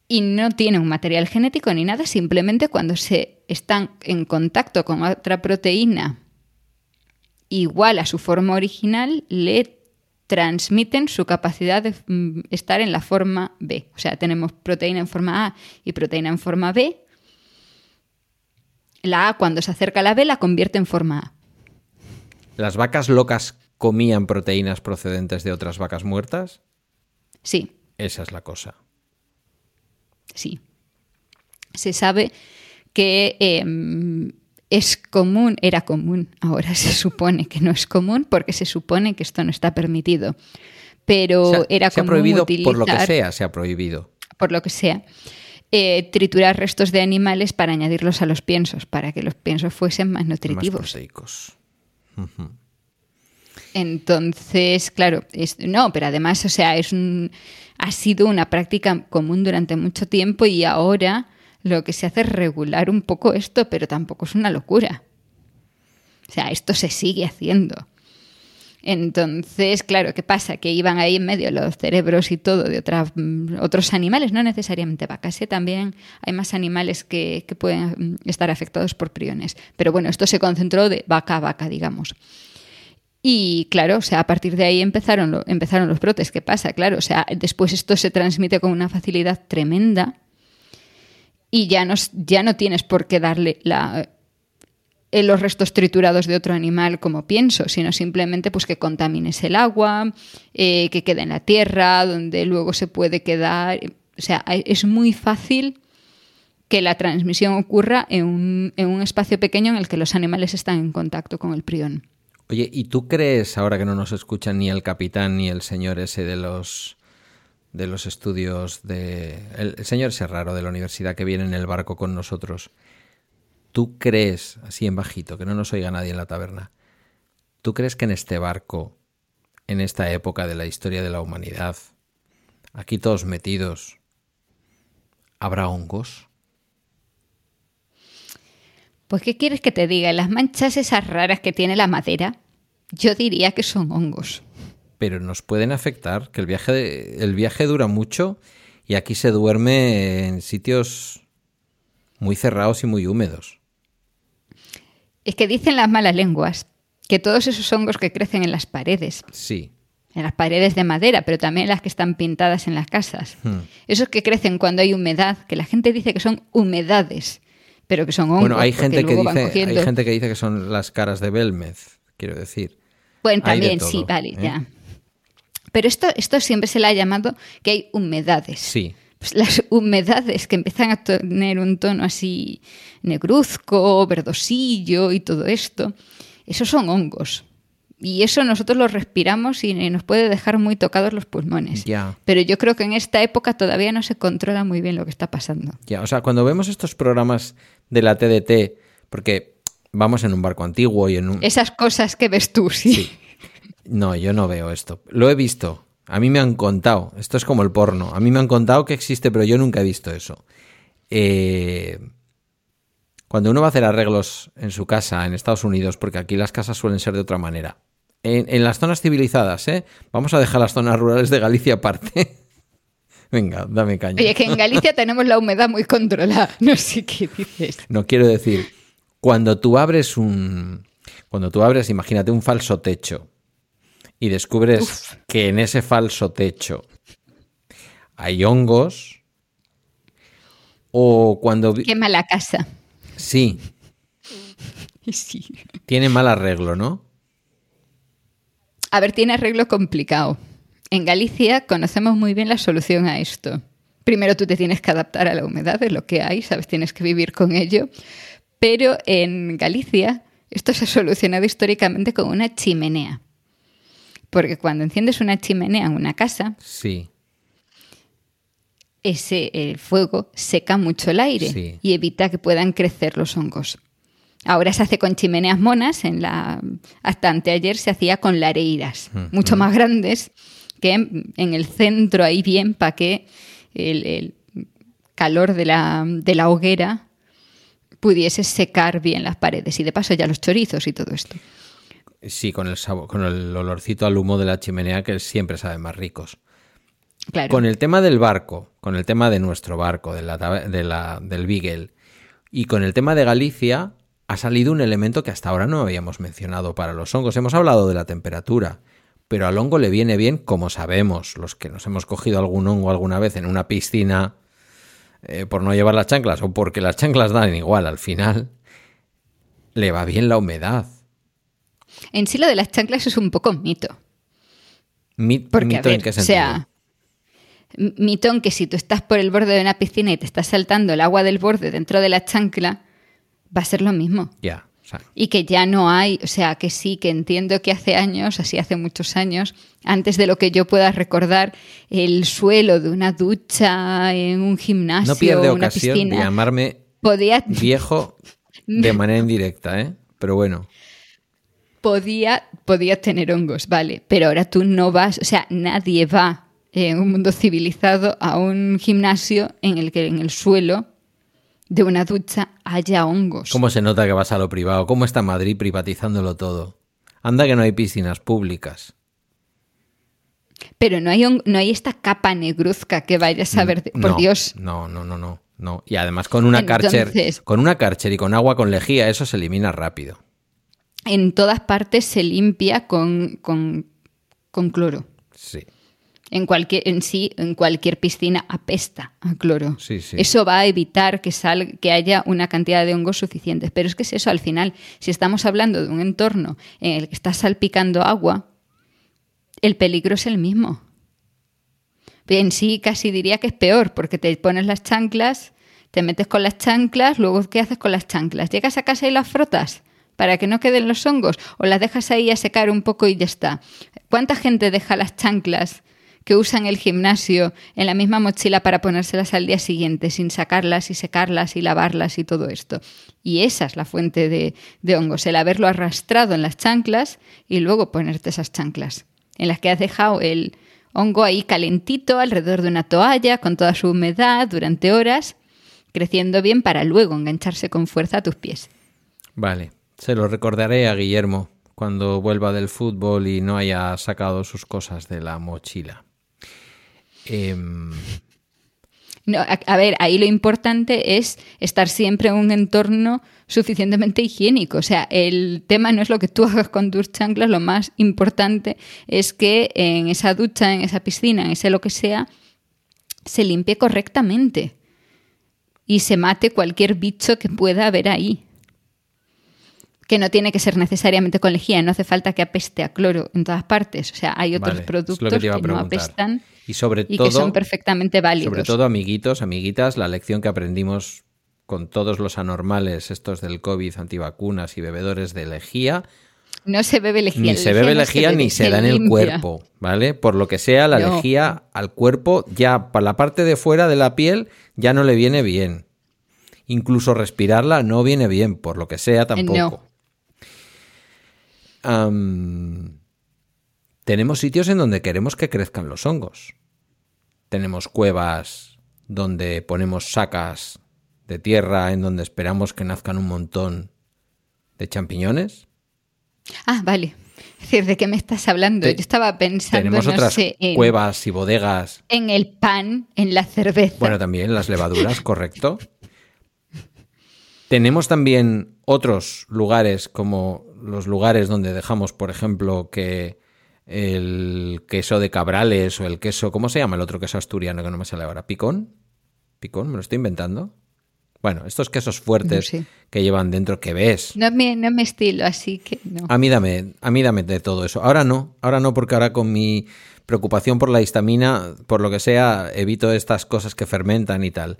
y no tienen un material genético ni nada, simplemente cuando se están en contacto con otra proteína igual a su forma original, le transmiten su capacidad de mm, estar en la forma B. O sea, tenemos proteína en forma A y proteína en forma B. La A cuando se acerca a la B la convierte en forma A. ¿Las vacas locas comían proteínas procedentes de otras vacas muertas? Sí, Esa es la cosa. sí. Se sabe que eh, es común, era común, ahora se supone que no es común porque se supone que esto no está permitido. Pero Se ha- era se ha común prohibido utilizar, por lo que sea, se ha prohibido. por lo que sea, eh, triturar restos de animales para añadirlos a los piensos, para que los piensos fuesen más Más nutritivos. proteicos. Entonces, claro, es- no, pero además, o sea, es un, ha sido una práctica común durante mucho tiempo y ahora lo que se hace es regular un poco esto, pero tampoco es una locura. O sea, esto se sigue haciendo. Entonces, claro, ¿qué pasa? Que iban ahí en medio los cerebros y todo de otras, mm, otros animales, no necesariamente vacas, ¿eh? también hay más animales que, que pueden mm, estar afectados por priones. Pero bueno, esto se concentró de vaca a vaca, digamos. Y claro, o sea, a partir de ahí empezaron, lo- empezaron los brotes. ¿Qué pasa? Claro, o sea, después esto se transmite con una facilidad tremenda y ya no, tienes por qué darle la, eh, los restos triturados de otro animal como pienso, sino simplemente pues que contamines el agua, eh, que quede en la tierra, donde luego se puede quedar. O sea, es muy fácil que la transmisión ocurra en un, en un espacio pequeño en el que los animales están en contacto con el prión. Oye, ¿y tú crees, ahora que no nos escuchan ni el capitán ni el señor ese de los de los estudios de el, señor ese raro de la universidad que viene en el barco con nosotros? ¿Tú crees, así en bajito, que no nos oiga nadie en la taberna? ¿Tú crees que en este barco, en esta época de la historia de la humanidad, aquí todos metidos, habrá hongos? Pues, ¿qué quieres que te diga? Las manchas esas raras que tiene la madera, yo diría que son hongos. pero nos pueden afectar, que el viaje, de- el viaje dura mucho y aquí se duerme en sitios muy cerrados y muy húmedos. Es que dicen las malas lenguas que todos esos hongos que crecen en las paredes, Sí, en las paredes de madera, pero también las que están pintadas en las casas, esos que crecen cuando hay humedad, que la gente dice que son humedades, pero que son hongos. bueno, hay gente, que dice, hay gente que dice que son las caras de Belmez, quiero decir. Bueno, también todo, sí, vale, ¿eh? ya. Pero esto, esto siempre se le ha llamado que hay humedades. Sí, Pues las humedades que empiezan a tener un tono así negruzco, verdosillo y todo esto, esos son hongos. Y eso nosotros lo respiramos y nos puede dejar muy tocados los pulmones. Ya. Pero yo creo que en esta época todavía no se controla muy bien lo que está pasando. ya, o sea, cuando vemos estos programas de la TDT, porque vamos en un barco antiguo y en un... Esas cosas que ves tú, sí. Sí. No, yo no veo esto. Lo he visto. A mí me han contado. Esto es como el porno. A mí me han contado que existe, pero yo nunca he visto eso. Eh, cuando uno va a hacer arreglos en su casa en Estados Unidos, porque aquí las casas suelen ser de otra manera. En, en las zonas civilizadas, ¿eh? Vamos a dejar las zonas rurales de Galicia aparte. [LAUGHS] Venga, dame caña. Oye, que en Galicia [LAUGHS] tenemos la humedad muy controlada. [LAUGHS] No sé qué dices. No quiero decir, Cuando tú abres un. Cuando tú abres, imagínate un falso techo y descubres que en ese falso techo hay hongos. O cuando. Quema la casa. Sí. [LAUGHS] Sí. Tiene mal arreglo, ¿no? A ver, tiene arreglo complicado. En Galicia conocemos muy bien la solución a esto. Primero tú te tienes que adaptar a la humedad de lo que hay, sabes, tienes que vivir con ello. Pero en Galicia esto se ha solucionado históricamente con una chimenea. Porque cuando enciendes una chimenea en una casa, Sí. ese el fuego seca mucho el aire Sí. y evita que puedan crecer los hongos. Ahora se hace con chimeneas monas, en la, hasta anteayer se hacía con lareiras, mucho más grandes, que en, el centro ahí bien para que el, el calor de la, de la hoguera pudiese secar bien las paredes. Y de paso ya los chorizos y todo esto. Sí, con el sabor, con el olorcito al humo de la chimenea que siempre saben más ricos. Claro. Con el tema del barco, con el tema de nuestro barco, de la, tabe- de la- del Beagle, y con el tema de Galicia, ha salido un elemento que hasta ahora no habíamos mencionado para los hongos. Hemos hablado de la temperatura, pero al hongo le viene bien, como sabemos, los que nos hemos cogido algún hongo alguna vez en una piscina eh, por no llevar las chanclas o porque las chanclas dan igual al final, le va bien la humedad. En sí lo de las chanclas es un poco mito. Mi- Porque, ¿Mito a ver, en qué o sentido? sea, m- mito en que si tú estás por el borde de una piscina y te estás saltando el agua del borde dentro de la chancla, va a ser lo mismo. Ya, o sea, Y que ya no hay, o sea, que sí, que entiendo que hace años, así hace muchos años, antes de lo que yo pueda recordar, el suelo de una ducha en un gimnasio no pierde una ocasión de llamarme podía, viejo [LAUGHS] de manera indirecta, ¿eh? Pero bueno, podía, podía tener hongos, vale, pero ahora tú no vas, o sea, nadie va en un mundo civilizado a un gimnasio en el que en el suelo de una ducha haya hongos. ¿cómo se nota que vas a lo privado? ¿Cómo está Madrid privatizándolo todo? Anda que no hay piscinas públicas. Pero no hay, no hay esta capa negruzca que vayas a ver, de- por No, Dios. No, no, no, no, no. Y además con una Karcher, Entonces- con una Karcher y con agua con lejía, eso se elimina rápido. En todas partes se limpia con, con, con cloro. Sí. En, cualquier, en sí, en cualquier piscina apesta a cloro. Sí, sí. Eso va a evitar que, sal, que haya una cantidad de hongos suficientes. Pero es que es eso, al final, si estamos hablando de un entorno en el que está salpicando agua, el peligro es el mismo. En sí casi diría que es peor, porque te pones las chanclas, te metes con las chanclas, luego ¿qué haces con las chanclas? ¿Llegas a casa y las frotas? Para que no queden los hongos, o las dejas ahí a secar un poco y ya está. ¿Cuánta gente deja las chanclas que usan el gimnasio en la misma mochila para ponérselas al día siguiente, sin sacarlas y secarlas y lavarlas y todo esto? Y esa es la fuente de, de hongos, el haberlo arrastrado en las chanclas y luego ponerte esas chanclas, en las que has dejado el hongo ahí calentito alrededor de una toalla, con toda su humedad durante horas, creciendo bien para luego engancharse con fuerza a tus pies. Vale. Se lo recordaré a Guillermo cuando vuelva del fútbol y no haya sacado sus cosas de la mochila. Em, No, a, a ver, ahí lo importante es estar siempre en un entorno suficientemente higiénico. O sea, el tema no es lo que tú [LAUGHS] hagas con tus chanclas, lo más importante es que en esa ducha, en esa piscina, en ese lo que sea, se limpie correctamente y se mate cualquier bicho que pueda haber ahí. Que no tiene que ser necesariamente con lejía, no hace falta que apeste a cloro en todas partes. O sea, hay otros Vale, productos que que, no apestan Y sobre y todo, que son perfectamente válidos. sobre todo, amiguitos, amiguitas, la lección que aprendimos con todos los anormales, estos del COVID, antivacunas y bebedores de lejía, No se bebe lejía. ni se bebe no lejía ni se da en el cuerpo, ¿vale? Por lo que sea, la No. lejía al cuerpo ya para la parte de fuera de la piel ya no le viene bien. Incluso respirarla no viene bien, por lo que sea tampoco. Eh, no. Am, tenemos sitios en donde queremos que crezcan los hongos. Tenemos cuevas donde ponemos sacas de tierra en donde esperamos que nazcan un montón de champiñones. Ah, vale. Es decir, ¿de qué me estás hablando? Te- Yo estaba pensando, Tenemos no otras sé, en, cuevas y bodegas. en el pan, en la cerveza. Bueno, también las levaduras, correcto. Tenemos también otros lugares, como los lugares donde dejamos, por ejemplo, que el queso de cabrales o el queso, ¿cómo se llama el otro queso asturiano que no me sale ahora? ¿Picón? ¿Picón? ¿Me lo estoy inventando? Bueno, estos quesos fuertes que llevan dentro que ves. No me, no me estilo, así que no. A mí, dame, a mí dame de todo eso. Ahora no, ahora no, porque ahora con mi preocupación por la histamina, por lo que sea, evito estas cosas que fermentan y tal.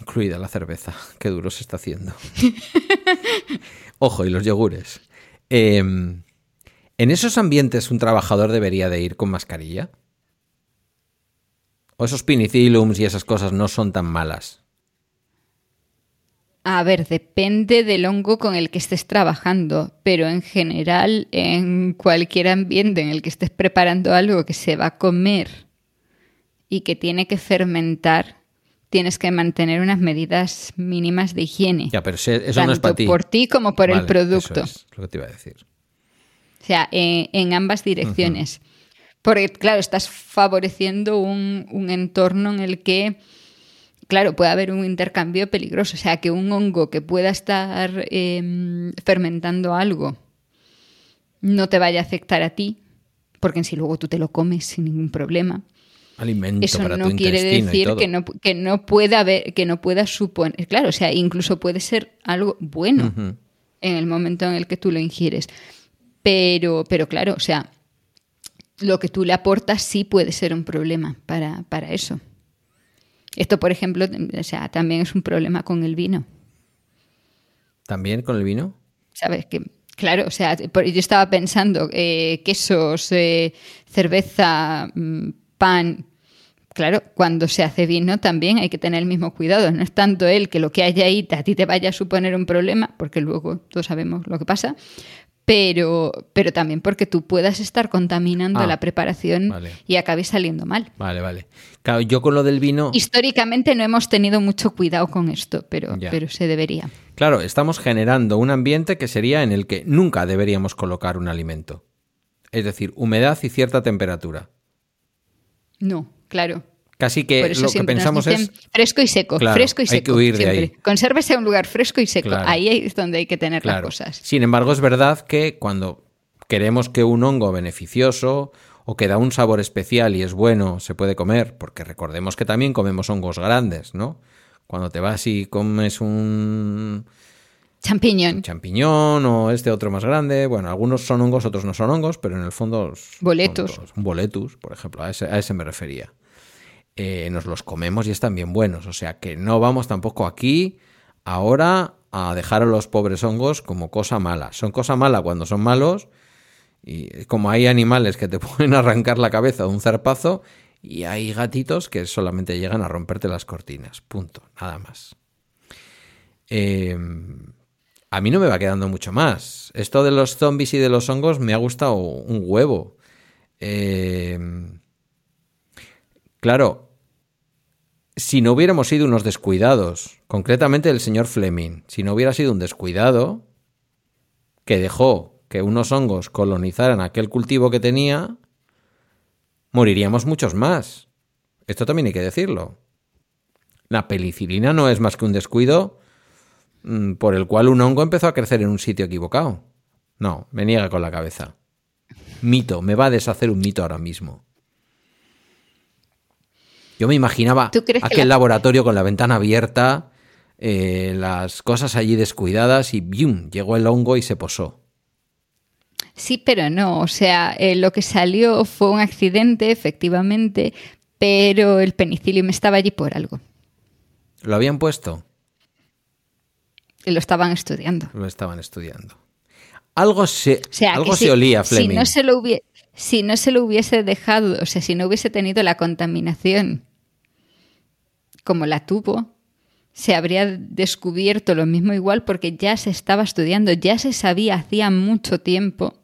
Incluida la cerveza, [LAUGHS] qué duro se está haciendo. [LAUGHS] Ojo, y los yogures. Em, ¿En esos ambientes un trabajador debería de ir con mascarilla? ¿O esos pinicilums y esas cosas no son tan malas? A ver, depende del hongo con el que estés trabajando, pero en general, en cualquier ambiente en el que estés preparando algo que se va a comer y que tiene que fermentar, tienes que mantener unas medidas mínimas de higiene. Ya, pero eso no es para ti. por ti como por el producto. Eso es lo que te iba a decir. O sea, en, ambas direcciones. Porque, claro, estás favoreciendo un, un entorno en el que claro, puede haber un intercambio peligroso. O sea, que un hongo que pueda estar em, fermentando algo no te vaya a afectar a ti, porque en sí luego tú te lo comes sin ningún problema. Alimento Eso para no tu quiere decir que no, que no pueda haber, que no pueda suponer. Claro, o sea, incluso puede ser algo bueno en el momento en el que tú lo ingieres. Pero, pero claro, o sea, lo que tú le aportas sí puede ser un problema para, para eso. Esto, por ejemplo, o sea, también es un problema con el vino. ¿También con el vino? ¿Sabes? Que, claro, o sea, yo estaba pensando, eh, quesos, eh, cerveza, mm, pan. Claro, cuando se hace vino también hay que tener el mismo cuidado. No es tanto el que lo que haya ahí a ti te vaya a suponer un problema, porque luego todos sabemos lo que pasa, pero, pero también porque tú puedas estar contaminando Ah, la preparación vale. y acabe saliendo mal. Vale, vale. Claro, yo con lo del vino. Históricamente no hemos tenido mucho cuidado con esto, pero, Ya. pero se debería. Claro, estamos generando un ambiente que sería en el que nunca deberíamos colocar un alimento. Es decir, humedad y cierta temperatura. No, claro. Casi que Por eso lo que nos pensamos dicen es. fresco y seco, Claro, fresco y hay seco. que huir de ahí. Consérvese en un lugar fresco y seco. Claro. Ahí es donde hay que tener Claro. las cosas. Sin embargo, es verdad que cuando queremos que un hongo beneficioso o que da un sabor especial y es bueno, se puede comer, porque recordemos que también comemos hongos grandes, ¿no? Cuando te vas y comes un Champiñón, champiñón o este otro más grande, bueno, algunos son hongos, otros no son hongos, pero en el fondo... Boletus. Un boletus, por ejemplo, a ese, a ese me refería. Eh, nos los comemos y están bien buenos, o sea que no vamos tampoco aquí ahora a dejar a los pobres hongos como cosa mala. Son cosa mala cuando son malos y como hay animales que te [LAUGHS] pueden arrancar la cabeza de un zarpazo y hay gatitos que solamente llegan a romperte las cortinas. Punto. Nada más. Eh, a mí no me va quedando mucho más. Esto de los zombies y de los hongos me ha gustado un huevo. Eh, claro, si no hubiéramos sido unos descuidados, concretamente el señor Fleming, si no hubiera sido un descuidado que dejó que unos hongos colonizaran aquel cultivo que tenía, moriríamos muchos más. Esto también hay que decirlo. La penicilina no es más que un descuido mm, por el cual un hongo empezó a crecer en un sitio equivocado. No, me niega con la cabeza. Mito, me va a deshacer un mito ahora mismo. Yo me imaginaba ¿Tú crees que aquel la- laboratorio con la ventana abierta, eh, las cosas allí descuidadas y ¡bium! llegó el hongo y se posó. Sí, pero no. O sea, eh, lo que salió fue un accidente, efectivamente, pero el penicillium estaba allí por algo. ¿Lo habían puesto? Y lo estaban estudiando. Lo estaban estudiando. Algo se, O sea, algo se si- olía, si Fleming. no se lo hubie- si no se lo hubiese dejado, o sea, si no hubiese tenido la contaminación como la tuvo, se habría descubierto lo mismo igual porque ya se estaba estudiando, ya se sabía hacía mucho tiempo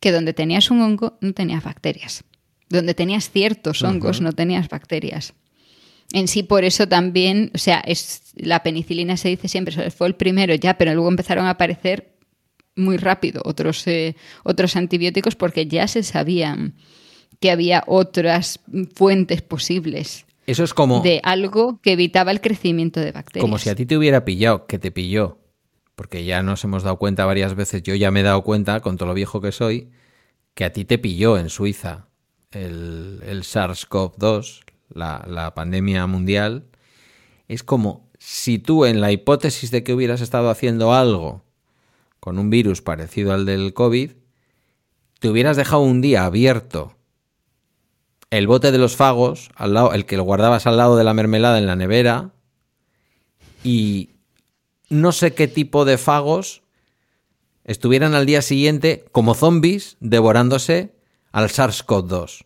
que donde tenías un hongo no tenías bacterias. Donde tenías ciertos hongos no tenías bacterias. En sí, por eso también, o sea, es, la penicilina se dice siempre, fue el primero ya, pero luego empezaron a aparecer muy rápido otros, eh, otros antibióticos porque ya se sabían que había otras fuentes posibles Eso es como. de algo que evitaba el crecimiento de bacterias. Como si a ti te hubiera pillado, que te pilló. Porque ya nos hemos dado cuenta varias veces, yo ya me he dado cuenta, con todo lo viejo que soy, que a ti te pilló en Suiza el, el SARS-CoV-2, la, la pandemia mundial. Es como si tú, en la hipótesis de que hubieras estado haciendo algo con un virus parecido al del COVID, te hubieras dejado un día abierto el bote de los fagos, al lado, el que lo guardabas al lado de la mermelada en la nevera, y no sé qué tipo de fagos estuvieran al día siguiente como zombies devorándose al SARS-CoV-2.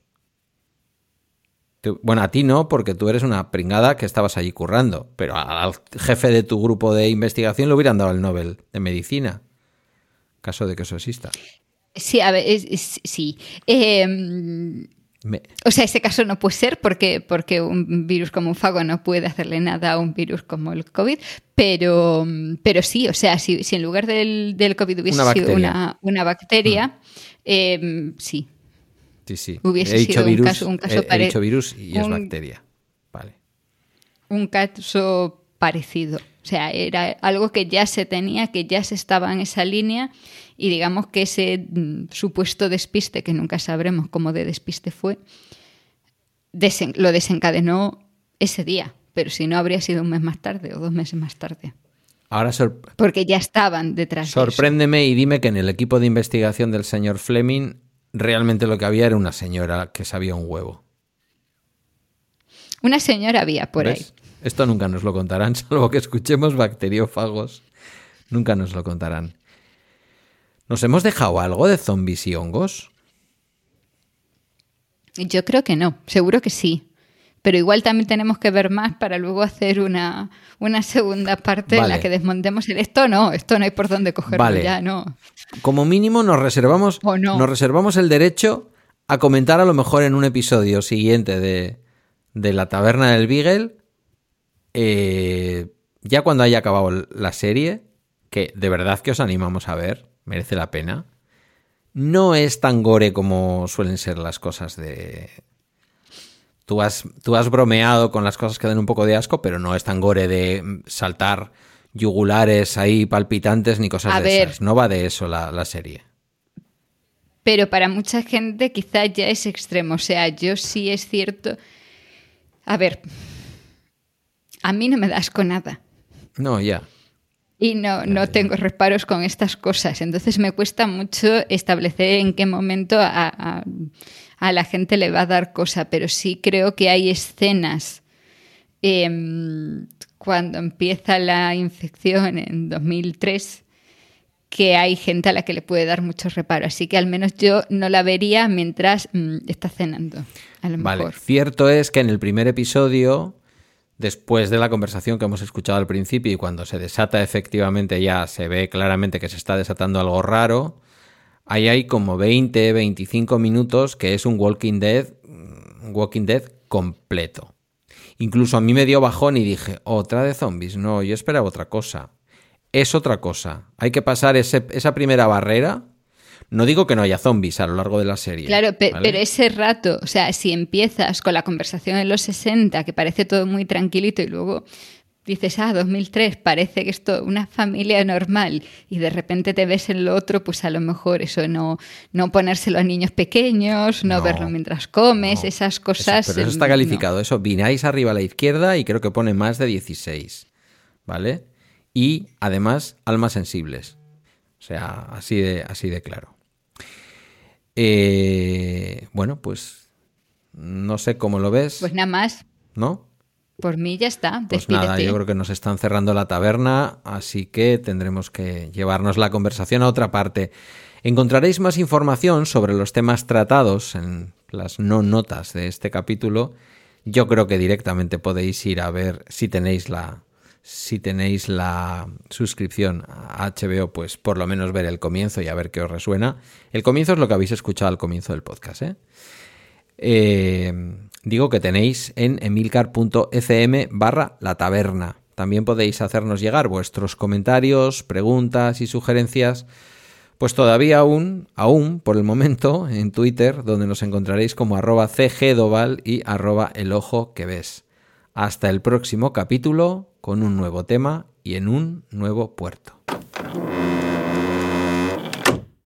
Tú- Bueno, a ti no, porque tú eres una pringada que estabas allí currando, pero al jefe de tu grupo de investigación le hubieran dado el Nobel de Medicina, caso de que eso exista. Sí, a ver, sí. Eh, Me- o sea, ese caso no puede ser porque, porque un virus como un fago no puede hacerle nada a un virus como el COVID, pero, pero sí, o sea, si, si en lugar del, del COVID hubiese Una sido una, una bacteria, eh, sí. Sí, sí. Hubiese he sido un virus, caso- un caso he- dicho virus y es bacteria. Vale. un caso parecido. O sea, era algo que ya se tenía, que ya se estaba en esa línea y digamos que ese mm, supuesto despiste, que nunca sabremos cómo de despiste fue, desen- lo desencadenó ese día. Pero si no, habría sido un mes más tarde o dos meses más tarde. Ahora Porque ya estaban detrás de eso. sorpréndeme y dime que en el equipo de investigación del señor Fleming realmente lo que había era una señora que sabía un huevo. Una señora había por ahí. Esto nunca nos lo contarán, [LAUGHS] salvo que escuchemos bacteriófagos. Nunca nos lo contarán. ¿Nos hemos dejado algo de zombies y hongos? Yo creo que no, seguro que sí. Pero igual también tenemos que ver más para luego hacer una, una segunda parte en la que desmontemos el esto no, esto no hay por dónde cogerlo Vale. ya, no. Como mínimo nos reservamos, no. nos reservamos el derecho a comentar a lo mejor en un episodio siguiente de, de la taberna del Beagle, eh, ya cuando haya acabado la serie, que de verdad que os animamos a ver, merece la pena. No es tan gore como suelen ser las cosas de... Tú has, tú has bromeado con las cosas que dan un poco de asco, pero no es tan gore de saltar yugulares ahí palpitantes ni cosas A de ver. esas. No va de eso la, la serie. Pero para mucha gente quizás ya es extremo. O sea, yo sí es cierto. A ver, a mí no me das con nada. No, ya. Y no, no tengo reparos con estas cosas. Entonces me cuesta mucho establecer en qué momento a, a- a la gente le va a dar cosa. Pero sí creo que hay escenas em, cuando empieza la infección en 2003 que hay gente a la que le puede dar mucho reparo. Así que al menos yo no la vería mientras mm, está cenando. A lo Vale. mejor. Cierto es que en el primer episodio, después de la conversación que hemos escuchado al principio y cuando se desata efectivamente ya se ve claramente que se está desatando algo raro, ahí hay como 20, 25 minutos que es un Walking Dead, un Walking Dead completo. Incluso a mí me dio bajón y dije, otra de zombies. No, yo esperaba otra cosa. Es otra cosa. Hay que pasar esa primera barrera. No digo que no haya zombies a lo largo de la serie. Claro, pe- ¿vale? pero ese rato, o sea, si empiezas con la conversación en los 60, que parece todo muy tranquilito, y luego dices, ah, 2003, parece que esto una familia normal, y de repente te ves en lo otro, pues a lo mejor eso no, no ponérselo a niños pequeños, no, No, verlo mientras comes, No, esas eso- cosas. pero eso está no. calificado. Eso, vináis arriba a la izquierda y creo que pone más de 16. ¿Vale? Y además, almas sensibles. O sea, así de, así de claro. Eh, bueno, pues no sé cómo lo ves, Pues nada más, ¿no? por mí ya está. Pues Despídete. nada, yo creo que nos están cerrando la taberna, así que tendremos que llevarnos la conversación a otra parte. Encontraréis más información sobre los temas tratados en las no notas de este capítulo. Yo creo que directamente podéis ir a ver si tenéis la si tenéis la suscripción a HBO, pues por lo menos ver el comienzo y a ver qué os resuena. El comienzo es lo que habéis escuchado al comienzo del podcast, ¿eh? Eh, digo que tenéis en emilcar.fm barra la taberna. También podéis hacernos llegar vuestros comentarios, preguntas y sugerencias, pues todavía aún, aún por el momento, en Twitter, donde nos encontraréis como arroba cgdoval y arroba el ojo que ves. Hasta el próximo capítulo con un nuevo tema y en un nuevo puerto.